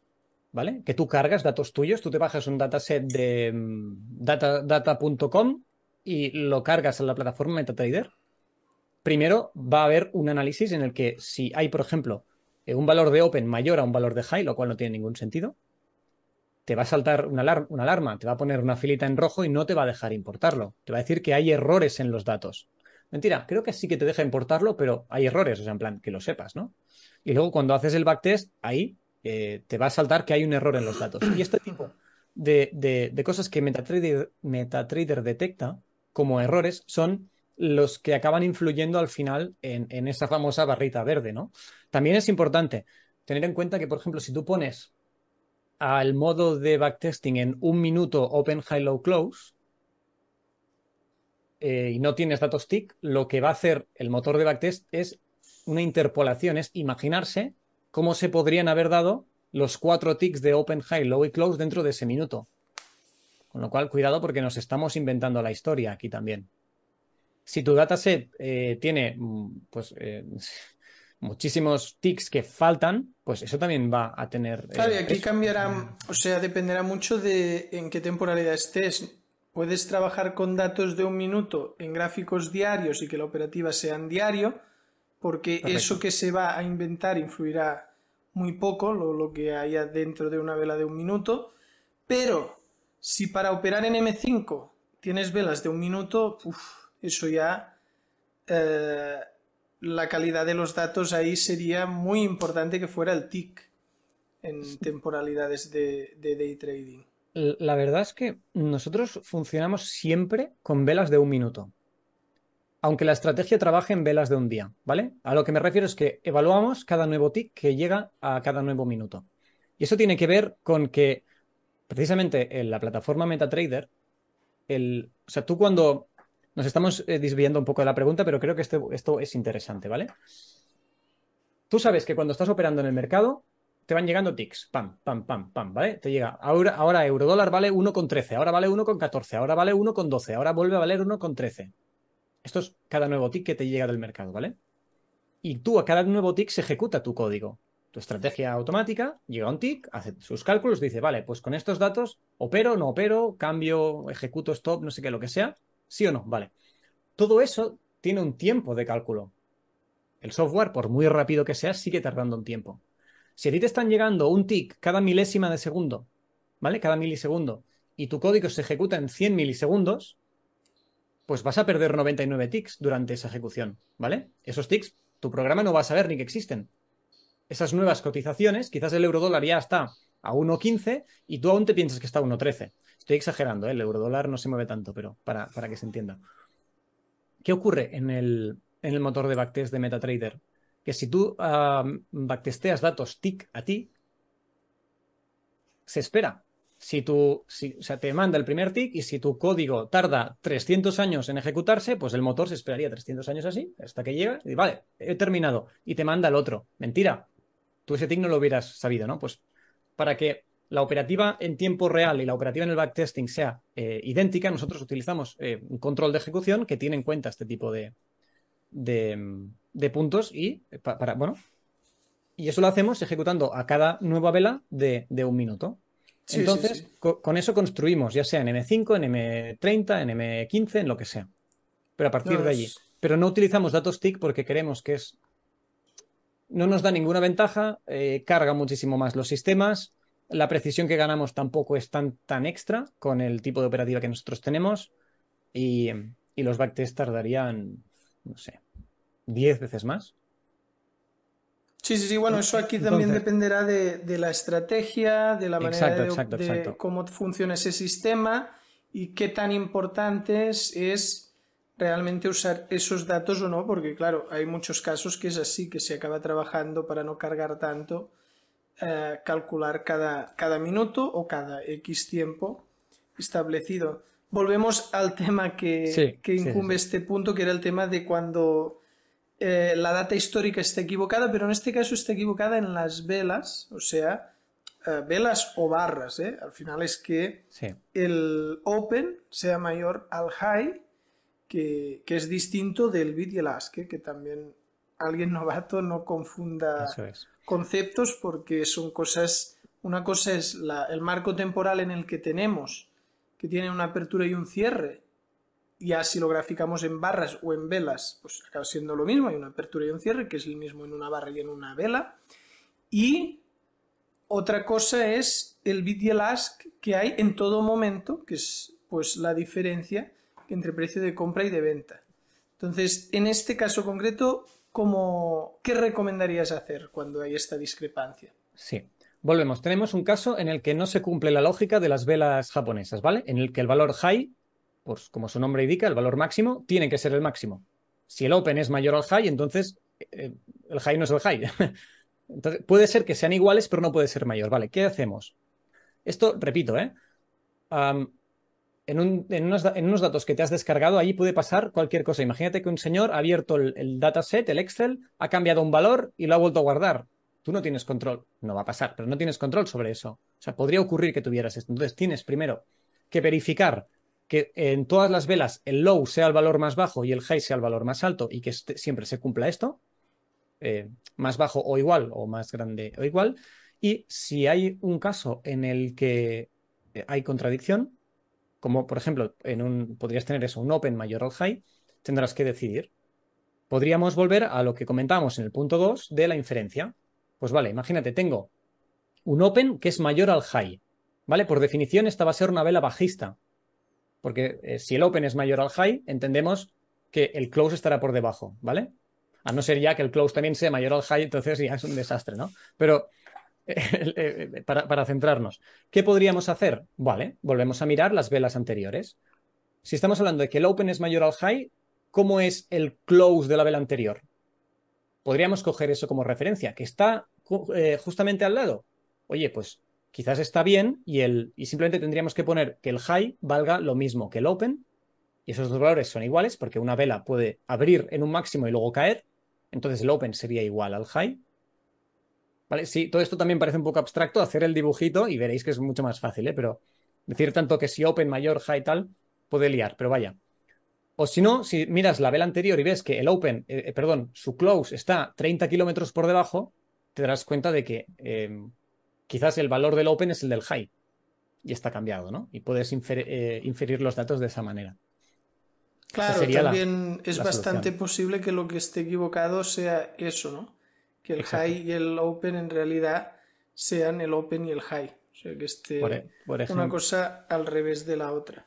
¿vale? Que tú cargas datos tuyos, tú te bajas un dataset de mm, data.com y lo cargas a la plataforma MetaTrader. Primero va a haber un análisis en el que si hay, por ejemplo, eh, un valor de open mayor a un valor de high, lo cual no tiene ningún sentido, te va a saltar una, alarma, te va a poner una filita en rojo y no te va a dejar importarlo. Te va a decir que hay errores en los datos. Mentira, creo que sí que te deja importarlo, pero hay errores, o sea, en plan, que lo sepas, ¿no? Y luego cuando haces el backtest, ahí eh, te va a saltar que hay un error en los datos. Y este tipo de, cosas que MetaTrader, MetaTrader detecta como errores son los que acaban influyendo al final en, esa famosa barrita verde, ¿no? También es importante tener en cuenta que, por ejemplo, si tú pones al modo de backtesting en un minuto open, high, low, close eh, y no tienes datos tick, lo que va a hacer el motor de backtest es una interpolación, es imaginarse cómo se podrían haber dado los cuatro ticks de open, high, low y close dentro de ese minuto. Con lo cual, cuidado porque nos estamos inventando la historia aquí también si tu dataset eh, tiene mm, pues, eh, muchísimos ticks que faltan, pues eso también va a tener. Eh, claro, y aquí cambiará, o sea, dependerá mucho de en qué temporalidad estés. Puedes trabajar con datos de un minuto en gráficos diarios y que la operativa sea en diario, porque eso que se va a inventar influirá muy poco, lo, que haya dentro de una vela de un minuto. Pero si para operar en M5 tienes velas de un minuto, eso ya eh, la calidad de los datos ahí sería muy importante que fuera el TIC en temporalidades de, day trading. La verdad es que nosotros funcionamos siempre con velas de un minuto. Aunque la estrategia trabaje en velas de un día, ¿vale? A lo que me refiero es que evaluamos cada nuevo tick que llega a cada nuevo minuto. Y eso tiene que ver con que, precisamente en la plataforma MetaTrader, el, o sea, tú cuando nos estamos eh, desviando un poco de la pregunta, pero creo que esto, esto es interesante, ¿vale? Tú sabes que cuando estás operando en el mercado, te van llegando ticks, pam, pam, pam, pam, ¿vale? Te llega, ahora, ahora eurodólar vale 1,13, ahora vale 1,14, ahora vale 1,12, ahora vuelve a valer 1,13. Esto es cada nuevo tick que te llega del mercado, ¿vale? Y tú a cada nuevo tick se ejecuta tu código. Tu estrategia automática llega a un tick, hace sus cálculos, dice, vale, pues con estos datos opero, no opero, cambio, ejecuto stop, no sé qué, lo que sea, ¿Sí o no? Vale. Todo eso tiene un tiempo de cálculo. El software, por muy rápido que sea, sigue tardando un tiempo. Si a ti te están llegando un tick cada milésima de segundo, ¿vale? Cada milisegundo, y tu código se ejecuta en 100 milisegundos, pues vas a perder 99 ticks durante esa ejecución, ¿vale? Esos ticks, tu programa no va a saber ni que existen. Esas nuevas cotizaciones, quizás el euro dólar ya está a 1.15 y tú aún te piensas que está a 1.13. Estoy exagerando, ¿eh? el eurodólar no se mueve tanto, pero para, que se entienda. ¿Qué ocurre en el, motor de backtest de MetaTrader? Que si tú backtesteas datos tick a ti, se espera. Si si, o sea, te manda el primer tick y si tu código tarda 300 años en ejecutarse, pues el motor se esperaría 300 años así, hasta que llega y vale, he terminado. Y te manda el otro. Mentira. Tú ese tick no lo hubieras sabido, ¿no? Pues para que la operativa en tiempo real y la operativa en el backtesting sea eh, idéntica, nosotros utilizamos eh, un control de ejecución que tiene en cuenta este tipo de, de, puntos y eh, para, bueno, y eso lo hacemos ejecutando a cada nueva vela de, un minuto. Entonces, Con, eso construimos, ya sea en M5, en M30, en M15, en lo que sea. Pero a partir de allí. Pero no utilizamos datos TIC porque queremos que es. No nos da ninguna ventaja, carga muchísimo más los sistemas, la precisión que ganamos tampoco es tan, tan extra con el tipo de operativa que nosotros tenemos y, los backtests tardarían, no sé, 10 veces más. Sí, sí, sí, bueno, eso aquí también dependerá de, la estrategia, de la manera de, cómo funciona ese sistema y qué tan importante es realmente usar esos datos o no, porque claro, hay muchos casos que es así, que se acaba trabajando para no cargar tanto eh, calcular cada, cada minuto o cada X tiempo establecido. Volvemos al tema que, incumbe este punto, que era el tema de cuando eh, la data histórica está equivocada, pero en este caso está equivocada en las velas, o sea, eh, velas o barras. ¿eh? Al final es que el open sea mayor al high, que, es distinto del bit y el ask, que también alguien novato no confunda conceptos porque son cosas. Una cosa es el marco temporal en el que tenemos, que tiene una apertura y un cierre, ya si lo graficamos en barras o en velas, pues acaba siendo lo mismo, hay una apertura y un cierre, que es el mismo en una barra y en una vela. Y otra cosa es el bit y el ask que hay en todo momento, que es pues la diferencia entre precio de compra y de venta. Entonces, en este caso concreto, ¿cómo, ¿qué recomendarías hacer cuando hay esta discrepancia? Sí. Volvemos. Tenemos un caso en el que no se cumple la lógica de las velas japonesas, ¿vale? En el que el valor high pues como su nombre indica, el valor máximo tiene que ser el máximo. Si el open es mayor al high, entonces eh, el high no es el high. entonces, puede ser que sean iguales, pero no puede ser mayor. Vale, ¿qué hacemos? Esto, repito, ¿eh? en, unos, datos que te has descargado, ahí puede pasar cualquier cosa. Imagínate que un señor ha abierto el, el dataset, el Excel, ha cambiado un valor y lo ha vuelto a guardar. Tú no tienes control. No va a pasar, pero no tienes control sobre eso. O sea, podría ocurrir que tuvieras esto. Entonces, tienes primero que verificar que en todas las velas el low sea el valor más bajo y el high sea el valor más alto y que este, siempre se cumpla esto, eh, más bajo o igual o más grande o igual. Y si hay un caso en el que eh, hay contradicción, como por ejemplo en un, podrías tener eso, un open mayor al high, tendrás que decidir. Podríamos volver a lo que comentábamos en el punto 2 de la inferencia. Pues vale, imagínate, tengo un open que es mayor al high. ¿Vale? Por definición, esta va a ser una vela bajista porque eh, si el open es mayor al high, entendemos que el close estará por debajo, ¿vale? A no ser ya que el close también sea mayor al high, entonces ya es un desastre, ¿no? Pero eh, eh, para, centrarnos, ¿qué podríamos hacer? Vale, volvemos a mirar las velas anteriores. Si estamos hablando de que el open es mayor al high, ¿cómo es el close de la vela anterior? Podríamos coger eso como referencia, que está justamente al lado. Oye, pues quizás está bien y, el, y simplemente tendríamos que poner que el high valga lo mismo que el open y esos dos valores son iguales porque una vela puede abrir en un máximo y luego caer, entonces el open sería igual al high. ¿Vale? Sí, todo esto también parece un poco abstracto, hacer el dibujito y veréis que es mucho más fácil, ¿eh? pero decir tanto que si open mayor, high tal, puede liar, pero vaya. O si no, si miras la vela anterior y ves que el open, eh, eh, perdón, su close está 30 kilómetros por debajo, te darás cuenta de que quizás el valor del open es el del high y está cambiado, ¿no? Y puedes eh, inferir los datos de esa manera. Claro, también es bastante posible que lo que esté equivocado sea eso, ¿no? Que el high y el open en realidad sean el open y el high. O sea, que esté e-, una cosa al revés de la otra.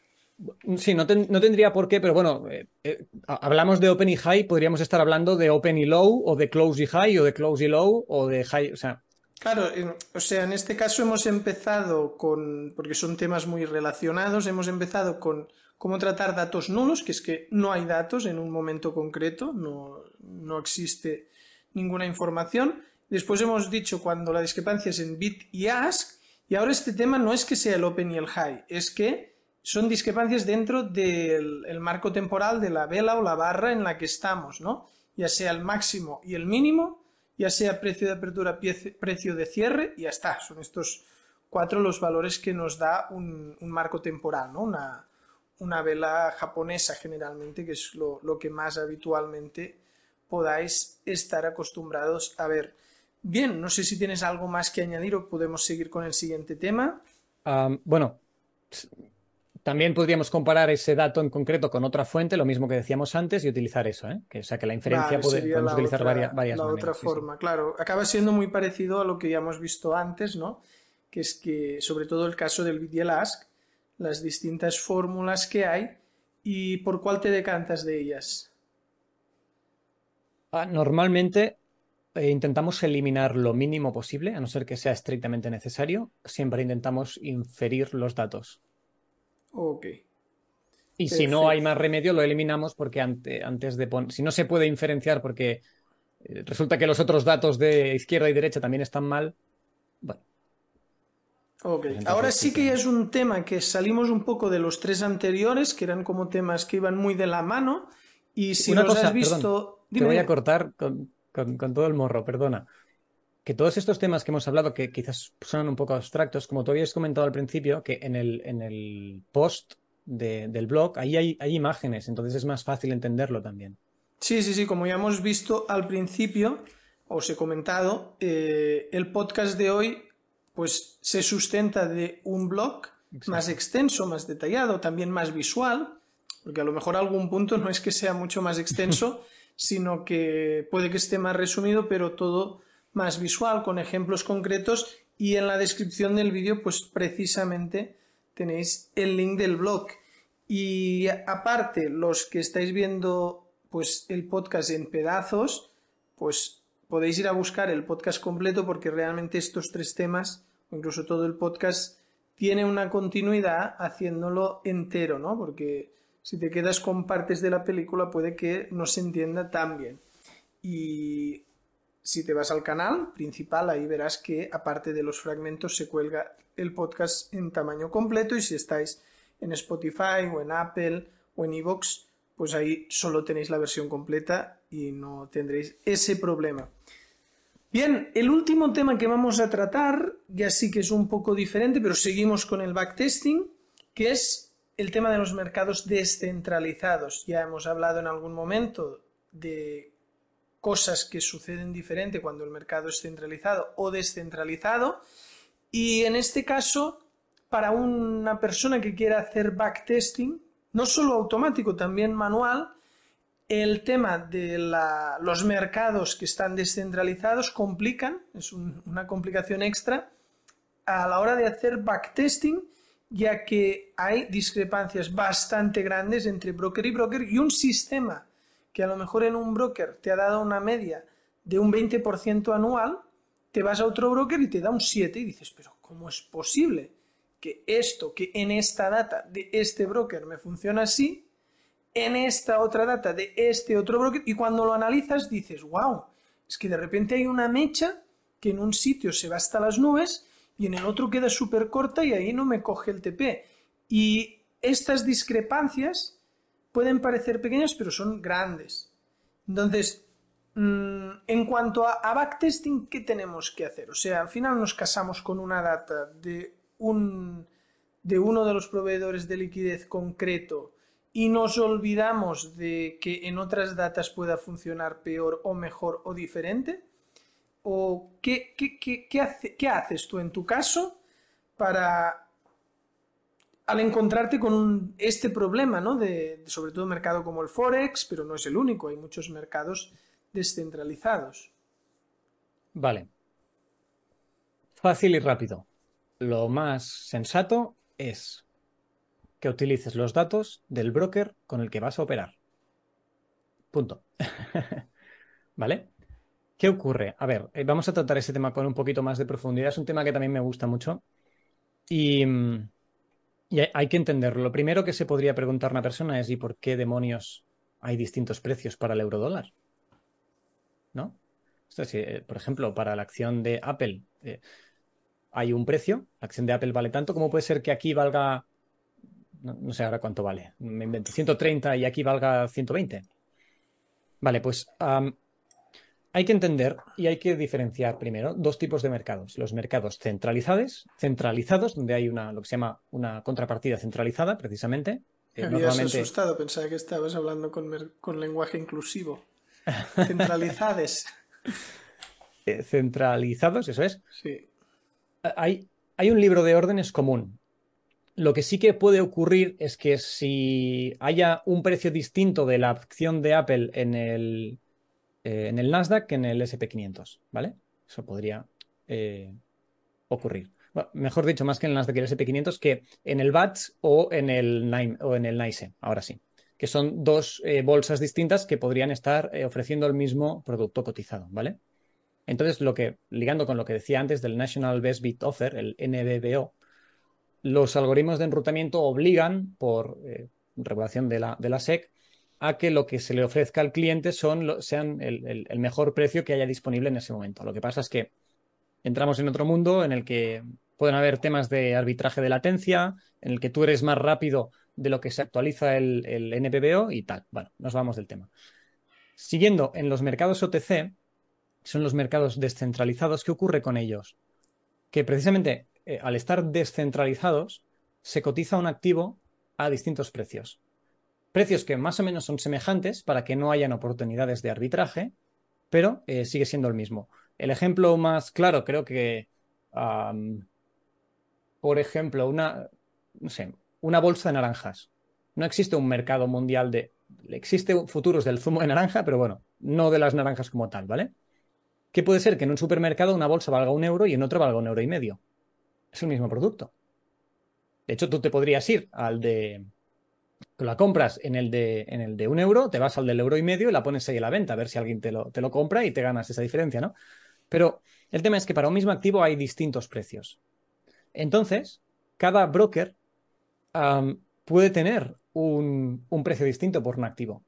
Sí, no, tendría por qué, pero bueno, eh, eh, hablamos de open y high, podríamos estar hablando de open y low, o de close y high, o de close y low, o de high, o sea, Claro, o sea, en este caso hemos empezado con, porque son temas muy relacionados, hemos empezado con cómo tratar datos nulos, que es que no hay datos en un momento concreto, no, no existe ninguna información. Después hemos dicho cuando la discrepancia es en bit y ask, y ahora este tema no es que sea el open y el high, es que son discrepancias dentro del marco temporal de la vela o la barra en la que estamos, ¿no? Ya sea el máximo y el mínimo, ya sea precio de apertura, precio de cierre, y ya está. Son estos cuatro los valores que nos da un, marco temporal, ¿no? Una, una, vela japonesa generalmente, que es lo, que más habitualmente podáis estar acostumbrados a ver. Bien, no sé si tienes algo más que añadir o podemos seguir con el siguiente tema. bueno, también podríamos comparar ese dato en concreto con otra fuente, lo mismo que decíamos antes, y utilizar eso, ¿eh? Que, o sea, que la inferencia puede, podemos utilizar varias, varias la otra forma, claro. Acaba siendo muy parecido a lo que ya hemos visto antes, ¿no? Que es que, sobre todo el caso del bit ask, las distintas fórmulas que hay y por cuál te decantas de ellas. Ah, normalmente eh, intentamos eliminar lo mínimo posible, a no ser que sea estrictamente necesario. Siempre intentamos inferir los datos. Ok. Y si no hay más remedio, lo eliminamos porque antes de poner. Si no se puede inferenciar porque eh, resulta que los otros datos de izquierda y derecha también están mal. Bueno. Ok. Pues Ahora sí que ya es un tema que salimos un poco de los tres anteriores, que eran como temas que iban muy de la mano. Y si los has visto. te voy a cortar con, todo el morro, perdona. Que todos estos temas que hemos hablado, que quizás suenan un poco abstractos, como tú habías comentado al principio, que en el, en el post del blog, ahí hay, hay imágenes, entonces es más fácil entenderlo también. Sí, sí, sí, como ya hemos visto al principio, os he comentado, eh, el podcast de hoy pues se sustenta de un blog más extenso, más detallado, también más visual, porque a lo mejor algún punto no es que sea mucho más extenso, sino que puede que esté más resumido, pero todo más visual, con ejemplos concretos, y en la descripción del vídeo pues precisamente tenéis el link del blog. Y aparte, los que estáis viendo pues el podcast en pedazos, pues podéis ir a buscar el podcast completo porque realmente estos tres temas, o incluso todo el podcast, tiene una continuidad haciéndolo entero, ¿no? Porque si te quedas con partes de la película puede que no se entienda tan bien. Y si te vas al canal principal, ahí verás que aparte de los fragmentos se cuelga el podcast en tamaño completo y si estáis en Spotify o en Apple o en iVoox, pues ahí solo tenéis la versión completa y no tendréis ese problema. Bien, el último tema que vamos a tratar, ya sí que es un poco diferente, pero seguimos con el backtesting, que es el tema de los mercados descentralizados. Ya hemos hablado en algún momento de cosas que suceden diferente cuando el mercado es centralizado o descentralizado. Y en este caso, para una persona que quiera hacer backtesting, no solo automático, también manual, el tema de los mercados que están descentralizados complican, es una complicación extra, a la hora de hacer backtesting, ya que hay discrepancias bastante grandes entre broker y broker y un sistema que a lo mejor en un broker te ha dado una media de un 20% anual, te vas a otro broker y te da un 7 y dices, pero ¿cómo es posible? que esto que en esta data de este broker me funciona así, en esta otra data de este otro broker, y cuando lo analizas dices, wow, es que de repente hay una mecha que en un sitio se va hasta las nubes y en el otro queda súper corta y ahí no me coge el TP. Y estas discrepancias pueden parecer pequeñas, pero son grandes. Entonces, mm, en cuanto a, backtesting, ¿qué tenemos que hacer? O sea, al final nos casamos con una data de un, de uno de los proveedores de liquidez concreto y nos olvidamos de que en otras datas pueda funcionar peor o mejor o diferente? ¿O qué, qué, haces tú en tu caso para, al encontrarte con este problema, ¿no? De, sobre todo un mercado como el Forex, pero no es el único, hay muchos mercados descentralizados. Vale. Fácil y rápido lo más sensato es que utilices los datos del broker con el que vas a operar. Punto. ¿Vale? ¿Qué ocurre? A ver, eh, vamos a tratar ese tema con un poquito más de profundidad. Es un tema que también me gusta mucho. Y, hay que entenderlo. Lo primero que se podría preguntar una persona es ¿y por qué demonios hay distintos precios para el euro dólar? ¿No? Eh, por ejemplo, para la acción de Apple, eh, hay un precio, la acción de Apple vale tanto, ¿cómo puede ser que aquí valga, no, sé ahora cuánto vale, me invento, 130 y aquí valga 120? Vale, pues hay que entender y hay que diferenciar primero dos tipos de mercados. Los mercados centralizados, centralizados, donde hay una, lo que se llama una contrapartida centralizada, precisamente. Me habías asustado, pensaba que estabas hablando con, con lenguaje inclusivo. Centralizades. Eh, centralizados, eso es. Sí hay, hay un libro de órdenes común. Lo que sí que puede ocurrir es que si haya un precio distinto de la acción de Apple en el, eh, en el Nasdaq que en el SP500, ¿vale? Eso podría eh, ocurrir. mejor dicho, más que en el Nasdaq y el SP500, que en el BATS o en el, o en el NICE, ahora sí, que son dos eh, bolsas distintas que podrían estar ofreciendo el mismo producto cotizado, ¿vale? Entonces, lo que, ligando con lo que decía antes del National Best Bid Offer, el NBBO, los algoritmos de enrutamiento obligan, por regulación de la, de la, SEC, a que lo que se le ofrezca al cliente son, sean el, mejor precio que haya disponible en ese momento. Lo que pasa es que entramos en otro mundo en el que pueden haber temas de arbitraje de latencia, en el que tú eres más rápido de lo que se actualiza el, el NBBO y tal. Bueno, nos vamos del tema. Siguiendo en los mercados OTC, son los mercados descentralizados, ¿qué ocurre con ellos? Que precisamente eh, al estar descentralizados, se cotiza un activo a distintos precios. Precios que más o menos son semejantes para que no hayan oportunidades de arbitraje, pero eh, sigue siendo el mismo. El ejemplo más claro creo que, por ejemplo, una, no sé, una bolsa de naranjas. No existe un mercado mundial de... Existe futuros del zumo de naranja, pero bueno, no de las naranjas como tal, ¿vale? ¿Qué puede ser que en un supermercado una bolsa valga un euro y en otro valga un euro y medio. Es el mismo producto. De hecho, tú te podrías ir al de. La compras en el, de, en el de un euro, te vas al del euro y medio y la pones ahí a la venta, a ver si alguien te lo, te lo compra y te ganas esa diferencia, ¿no? Pero el tema es que para un mismo activo hay distintos precios. Entonces, cada broker puede tener un, un, precio distinto por un activo.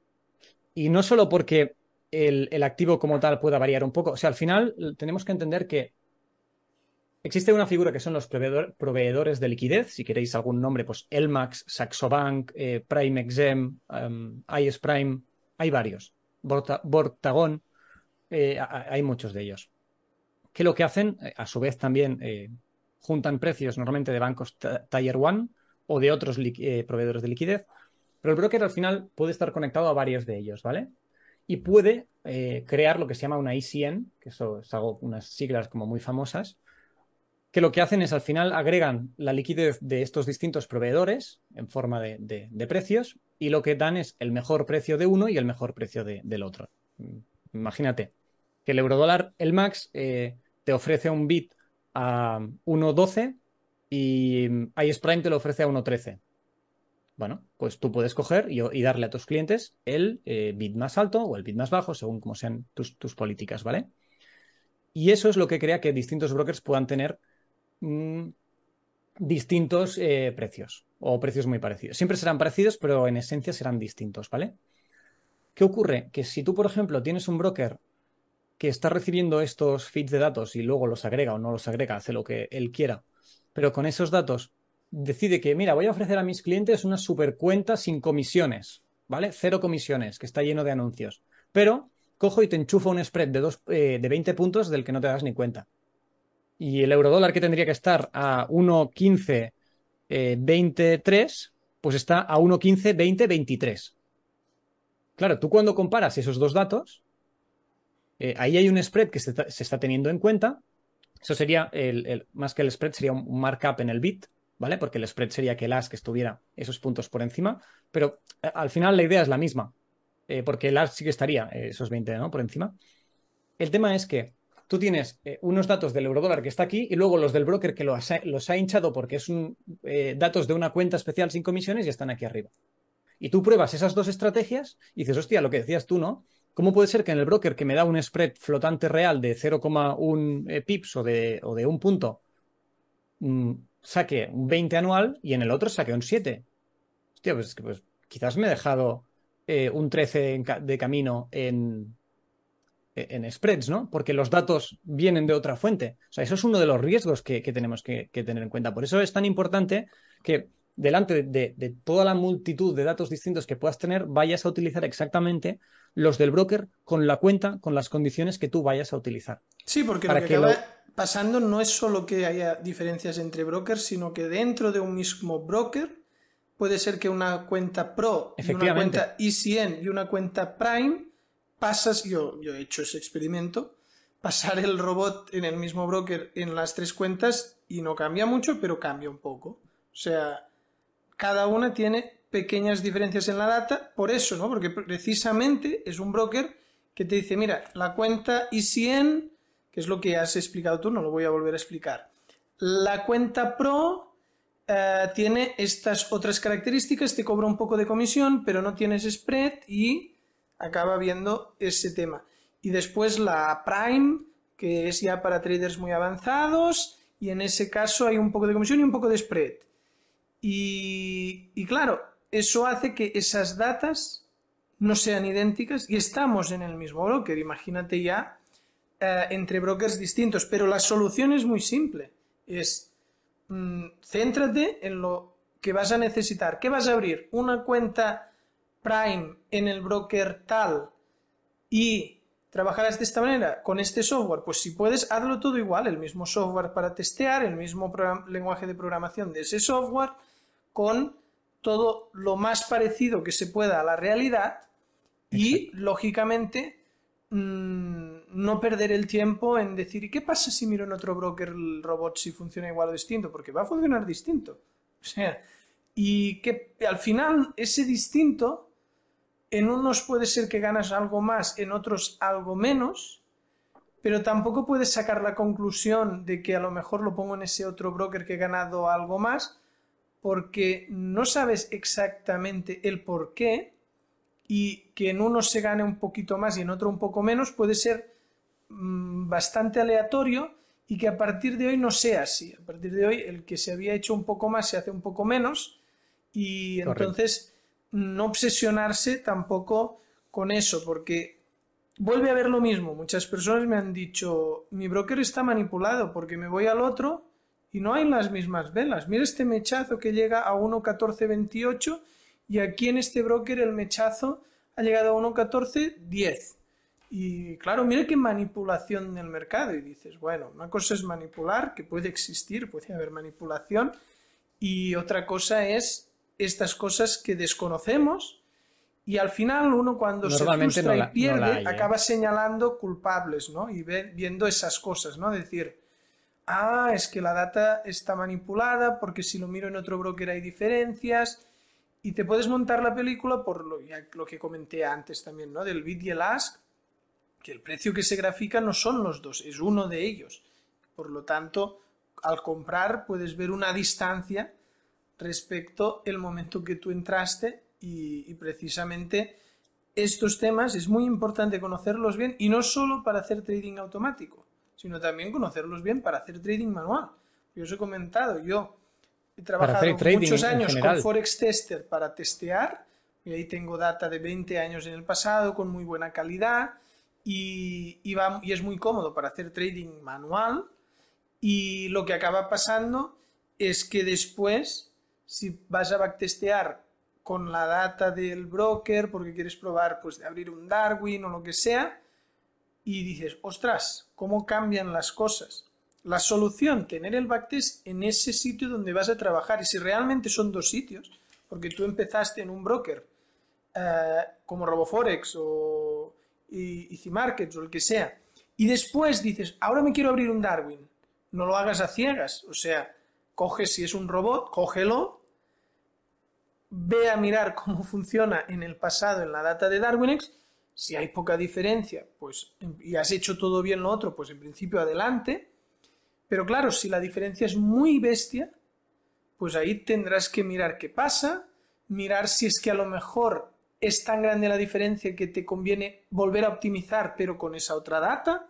Y no solo porque el, el, activo como tal pueda variar un poco. O sea, al final tenemos que entender que existe una figura que son los proveedores de liquidez. Si queréis algún nombre, pues Elmax, Saxobank, eh, Prime Exem, um, IS Prime, hay varios. Bortagon, eh, hay muchos de ellos. Que lo que hacen, eh, a su vez también juntan precios normalmente de bancos Tier 1 o de otros proveedores de liquidez. Pero el broker al final puede estar conectado a varios de ellos, ¿vale? y puede crear lo que se llama una ICN, que eso es algo, unas siglas como muy famosas, que lo que hacen es al final agregan la liquidez de estos distintos proveedores en forma de, precios y lo que dan es el mejor precio de uno y el mejor precio del otro. Imagínate que el eurodólar, el max, eh, te ofrece un bit a 1.12 y iSprime te lo ofrece a 1.13. Bueno, pues tú puedes coger y, darle a tus clientes el eh, bit más alto o el bit más bajo, según como sean tus, políticas, ¿vale? Y eso es lo que crea que distintos brokers puedan tener mm, distintos eh, precios o precios muy parecidos. Siempre serán parecidos, pero en esencia serán distintos, ¿vale? ¿Qué ocurre? Que si tú, por ejemplo, tienes un broker que está recibiendo estos feeds de datos y luego los agrega o no los agrega, hace lo que él quiera, pero con esos datos decide que, mira, voy a ofrecer a mis clientes una super cuenta sin comisiones, ¿vale? Cero comisiones, que está lleno de anuncios. Pero cojo y te enchufo un spread de, dos, eh, de 20 puntos del que no te das ni cuenta. Y el eurodólar que tendría que estar a 1.15, 23, eh, pues está a 1.15, 20, 23. Claro, tú cuando comparas esos dos datos, eh, ahí hay un spread que se, está teniendo en cuenta. Eso sería, el, más que el spread, sería un markup en el bit, ¿vale? Porque el spread sería que el as que estuviera esos puntos por encima, pero eh, al final la idea es la misma, porque el as sí que estaría esos 20, ¿no? Por encima. El tema es que tú tienes unos datos del eurodólar que está aquí y luego los del broker que los ha, hinchado porque es un, datos de una cuenta especial sin comisiones y están aquí arriba. Y tú pruebas esas dos estrategias y dices, hostia, lo que decías tú, ¿no? ¿Cómo puede ser que en el broker que me da un spread flotante real de 0,1 pips o de, un punto, mm, saque un 20 anual y en el otro saque un 7. Hostia, pues, pues quizás me he dejado eh, un 13 de camino en, en spreads, ¿no? Porque los datos vienen de otra fuente. O sea, eso es uno de los riesgos que, tenemos que, tener en cuenta. Por eso es tan importante que delante de, toda la multitud de datos distintos que puedas tener, vayas a utilizar exactamente los del broker con la cuenta, con las condiciones que tú vayas a utilizar. Sí, porque lo que, acaba pasando no es solo que haya diferencias entre brokers, sino que dentro de un mismo broker puede ser que una cuenta Pro y una cuenta ECN y una cuenta Prime pasas, yo, yo he hecho ese experimento, pasar el robot en el mismo broker en las tres cuentas y no cambia mucho, pero cambia un poco. O sea, cada una tiene pequeñas diferencias en la data, por eso, ¿no? Porque precisamente es un broker que te dice, mira, la cuenta ECN, que es lo que has explicado tú, no lo voy a volver a explicar. La cuenta Pro eh, tiene estas otras características, te cobra un poco de comisión, pero no tienes spread y acaba viendo ese tema. Y después la Prime, que es ya para traders muy avanzados, y en ese caso hay un poco de comisión y un poco de spread. Y, claro, eso hace que esas datas no sean idénticas y estamos en el mismo broker. Imagínate ya eh, entre brokers distintos. Pero la solución es muy simple. Es mm, céntrate en lo que vas a necesitar. ¿Qué vas a abrir? Una cuenta Prime en el broker tal y trabajarás de esta manera con este software, pues si puedes, hazlo todo igual, el mismo software para testear, el mismo lenguaje de programación de ese software, con todo lo más parecido que se pueda a la realidad y, lógicamente, mm, no perder el tiempo en decir, ¿y qué pasa si miro en otro broker el robot si funciona igual o distinto? Porque va a funcionar distinto. O sea, y que al final ese distinto en unos puede ser que ganas algo más, en otros algo menos, pero tampoco puedes sacar la conclusión de que a lo mejor lo pongo en ese otro broker que he ganado algo más, porque no sabes exactamente el por qué y que en uno se gane un poquito más y en otro un poco menos puede ser mm, bastante aleatorio y que a partir de hoy no sea así. A partir de hoy el que se había hecho un poco más se hace un poco menos y entonces no obsesionarse tampoco con eso, porque vuelve a ver lo mismo. Muchas personas me han dicho, mi broker está manipulado porque me voy al otro y no hay las mismas velas. Mira este mechazo que llega a 1.1428 y aquí en este broker el mechazo ha llegado a 1.1410. Y claro, mira qué manipulación del mercado. Y dices, bueno, una cosa es manipular, que puede existir, puede haber manipulación, y otra cosa es estas cosas que desconocemos y al final uno cuando se frustra y pierde ¿eh? acaba señalando culpables, ¿no? Y viendo esas cosas, ¿no? Decir, ah, es que la data está manipulada porque si lo miro en otro broker hay diferencias y te puedes montar la película por lo, lo que comenté antes también, ¿no? Del bid y el ask, que el precio que se grafica no son los dos, es uno de ellos. Por lo tanto, al comprar puedes ver una distancia respecto el momento que tú entraste y, precisamente estos temas es muy importante conocerlos bien y no solo para hacer trading automático, sino también conocerlos bien para hacer trading manual. Yo os he comentado, yo he trabajado muchos años con Forex Tester para testear, y ahí tengo data de 20 años en el pasado con muy buena calidad y, y es muy cómodo para hacer trading manual y lo que acaba pasando es que después si vas a backtestear con la data del broker porque quieres probar pues de abrir un Darwin o lo que sea y dices, ostras, ¿cómo cambian las cosas? La solución, tener el backtest en ese sitio donde vas a trabajar y si realmente son dos sitios, porque tú empezaste en un broker eh, como RoboForex o Easy Markets o el que sea y después dices, ahora me quiero abrir un Darwin, no lo hagas a ciegas, o sea, coge si es un robot, cógelo ve a mirar cómo funciona en el pasado en la data de Darwinex. Si hay poca diferencia, pues y has hecho todo bien lo otro, pues en principio adelante. Pero claro, si la diferencia es muy bestia, pues ahí tendrás que mirar qué pasa, mirar si es que a lo mejor es tan grande la diferencia que te conviene volver a optimizar, pero con esa otra data,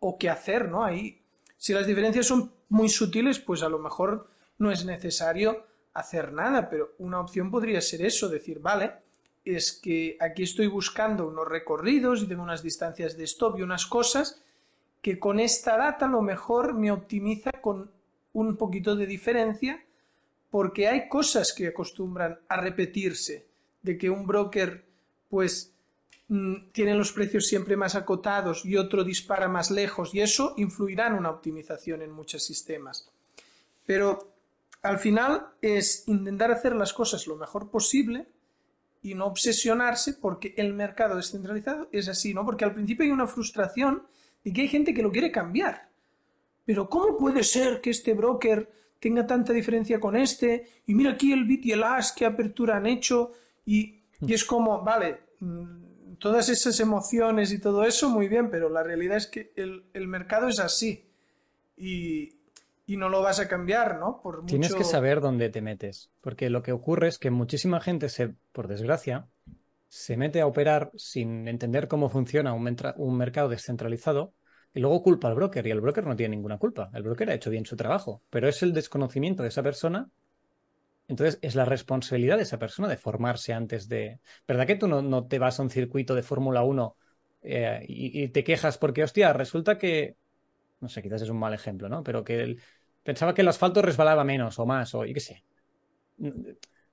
o qué hacer, ¿no? Ahí, si las diferencias son muy sutiles, pues a lo mejor no es necesario hacer nada, pero una opción podría ser eso, decir, vale, es que aquí estoy buscando unos recorridos y tengo unas distancias de stop y unas cosas que con esta data a lo mejor me optimiza con un poquito de diferencia porque hay cosas que acostumbran a repetirse de que un broker pues mm, tiene los precios siempre más acotados y otro dispara más lejos y eso influirá en una optimización en muchos sistemas. Pero al final es intentar hacer las cosas lo mejor posible y no obsesionarse porque el mercado descentralizado es así, ¿no? Porque al principio hay una frustración de que hay gente que lo quiere cambiar. Pero ¿cómo puede ser que este broker tenga tanta diferencia con este? Y mira aquí el bit y el as, qué apertura han hecho. Y, es como, vale, mm, todas esas emociones y todo eso, muy bien, pero la realidad es que el, el mercado es así. Y, y no lo vas a cambiar, ¿no? Por Tienes que saber dónde te metes, porque lo que ocurre es que muchísima gente, se, por desgracia, se mete a operar sin entender cómo funciona un, un mercado descentralizado y luego culpa al broker y el broker no tiene ninguna culpa. El broker ha hecho bien su trabajo, pero es el desconocimiento de esa persona. Entonces es la responsabilidad de esa persona de formarse antes de... ¿Verdad que tú no, te vas a un circuito de Fórmula 1 eh, y, y, te quejas porque, hostia, resulta que no sé, quizás es un mal ejemplo, ¿no? Pero que pensaba que el asfalto resbalaba menos o más, o yo qué sé. O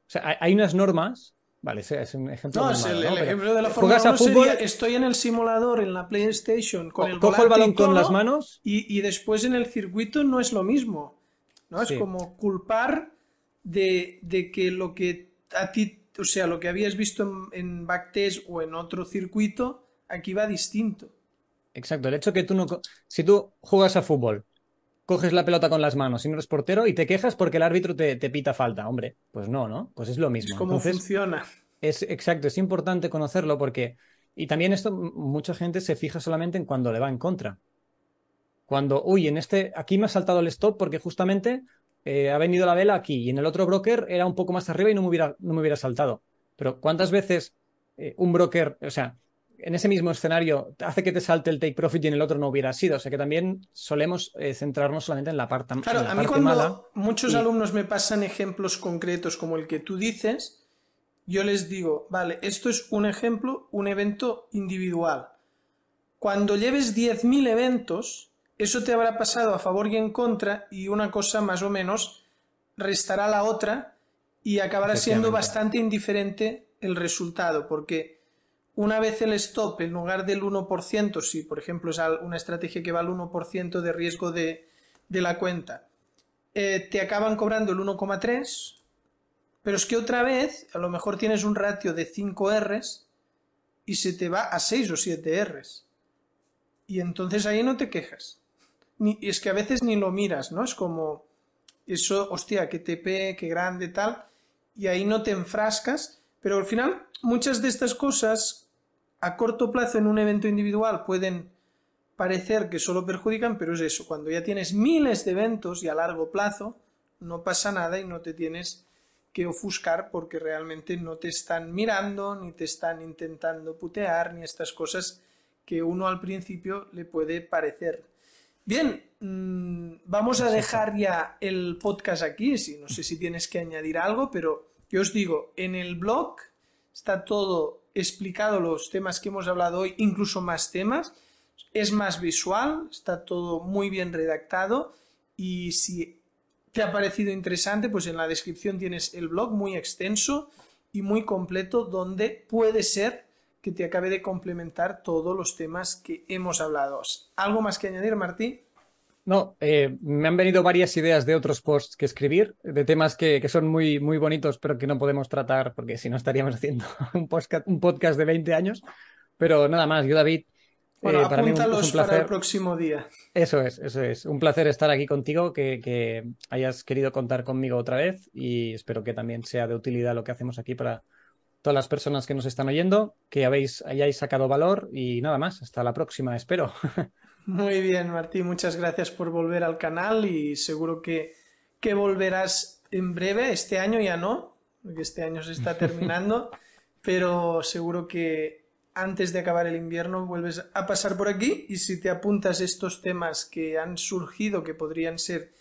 sea, hay unas normas Vale, ese es un ejemplo. No, es el, ¿no? el ejemplo de la Fórmula juegas a 1 fútbol, sería, estoy en el simulador en la PlayStation con el cojo el balón con las manos. y, y después en el circuito no es lo mismo. ¿no? Sí. Es como culpar de, de que lo que a ti, o sea, lo que habías visto en, en backtest o en otro circuito, aquí va distinto. Exacto, el hecho que tú no. Si tú juegas a fútbol, coges la pelota con las manos y no eres portero y te quejas porque el árbitro te, te pita falta. Hombre, pues no, ¿no? Pues es lo Es mismo. como Entonces, funciona. es exacto, es importante conocerlo porque. Y también esto, mucha gente se fija solamente en cuando le va en contra. Cuando, uy, en este, aquí me ha saltado el stop porque justamente eh, ha venido la vela aquí y en el otro broker era un poco más arriba y no me hubiera, no me hubiera saltado. Pero ¿cuántas veces eh, un broker, o sea, en ese mismo escenario hace que te salte el take profit y en el otro no hubiera sido? O sea que también solemos eh, centrarnos solamente en la, parte en Claro, la a mí cuando mala. muchos y- alumnos me pasan ejemplos concretos como el que tú dices, yo les digo, vale, esto es un ejemplo, un evento individual. Cuando lleves 10.000 eventos, eso te habrá pasado a favor y en contra y una cosa más o menos restará la otra y acabará siendo bastante indiferente el resultado, porque una vez el stop, en lugar del 1%, si por ejemplo es una estrategia que va al 1% de riesgo de, de la cuenta, eh, te acaban cobrando el 1,3, pero es que otra vez a lo mejor tienes un ratio de 5 Rs y se te va a 6 o 7 Rs. Y entonces ahí no te quejas. Ni, es que a veces ni lo miras, ¿no? Es como, eso, hostia, qué TP, qué grande, tal. Y ahí no te enfrascas, pero al final muchas de estas cosas a corto plazo en un evento individual pueden parecer que solo perjudican, pero es eso, cuando ya tienes miles de eventos y a largo plazo, no pasa nada y no te tienes que ofuscar porque realmente no te están mirando, ni te están intentando putear, ni estas cosas que uno al principio le puede parecer. Bien, mmm, vamos a dejar ya el podcast aquí, si, no sé si tienes que añadir algo, pero yo os digo, en el blog está todo explicado, los temas que hemos hablado hoy, incluso más temas, es más visual, está todo muy bien redactado y si te ha parecido interesante, pues en la descripción tienes el blog muy extenso y muy completo donde puede ser que te acabe de complementar todos los temas que hemos hablado. ¿Algo más que añadir, Martí? No, eh, me han venido varias ideas de otros posts que escribir, de temas que, que son muy, muy bonitos, pero que no podemos tratar porque si no estaríamos haciendo un podcast, un podcast de 20 años. Pero nada más, yo David, Bueno, eh, para mí un- es un para el placer. próximo día. Eso es, eso es. Un placer estar aquí contigo, que, que hayas querido contar conmigo otra vez y espero que también sea de utilidad lo que hacemos aquí para todas las personas que nos están oyendo, que habéis, hayáis sacado valor y nada más. Hasta la próxima, espero. Muy bien, Martí, muchas gracias por volver al canal y seguro que, que volverás en breve. Este año ya no, porque este año se está terminando, pero seguro que antes de acabar el invierno vuelves a pasar por aquí y si te apuntas estos temas que han surgido, que podrían ser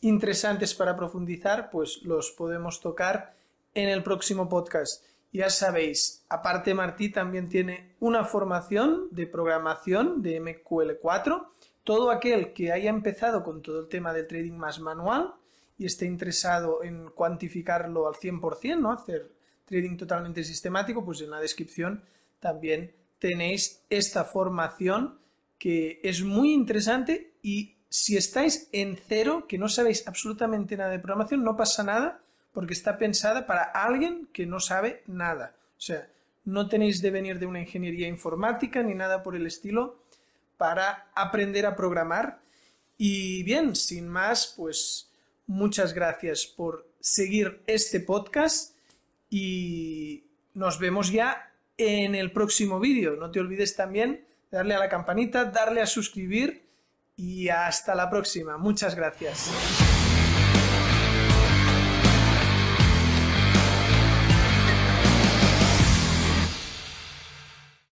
interesantes para profundizar, pues los podemos tocar en el próximo podcast. Ya sabéis, aparte Martí también tiene una formación de programación de MQL4. Todo aquel que haya empezado con todo el tema del trading más manual y esté interesado en cuantificarlo al 100%, ¿no? hacer trading totalmente sistemático, pues en la descripción también tenéis esta formación que es muy interesante y si estáis en cero, que no sabéis absolutamente nada de programación, no pasa nada porque está pensada para alguien que no sabe nada. O sea, no tenéis de venir de una ingeniería informática ni nada por el estilo para aprender a programar. Y bien, sin más, pues muchas gracias por seguir este podcast y nos vemos ya en el próximo vídeo. No te olvides también darle a la campanita, darle a suscribir y hasta la próxima. Muchas gracias.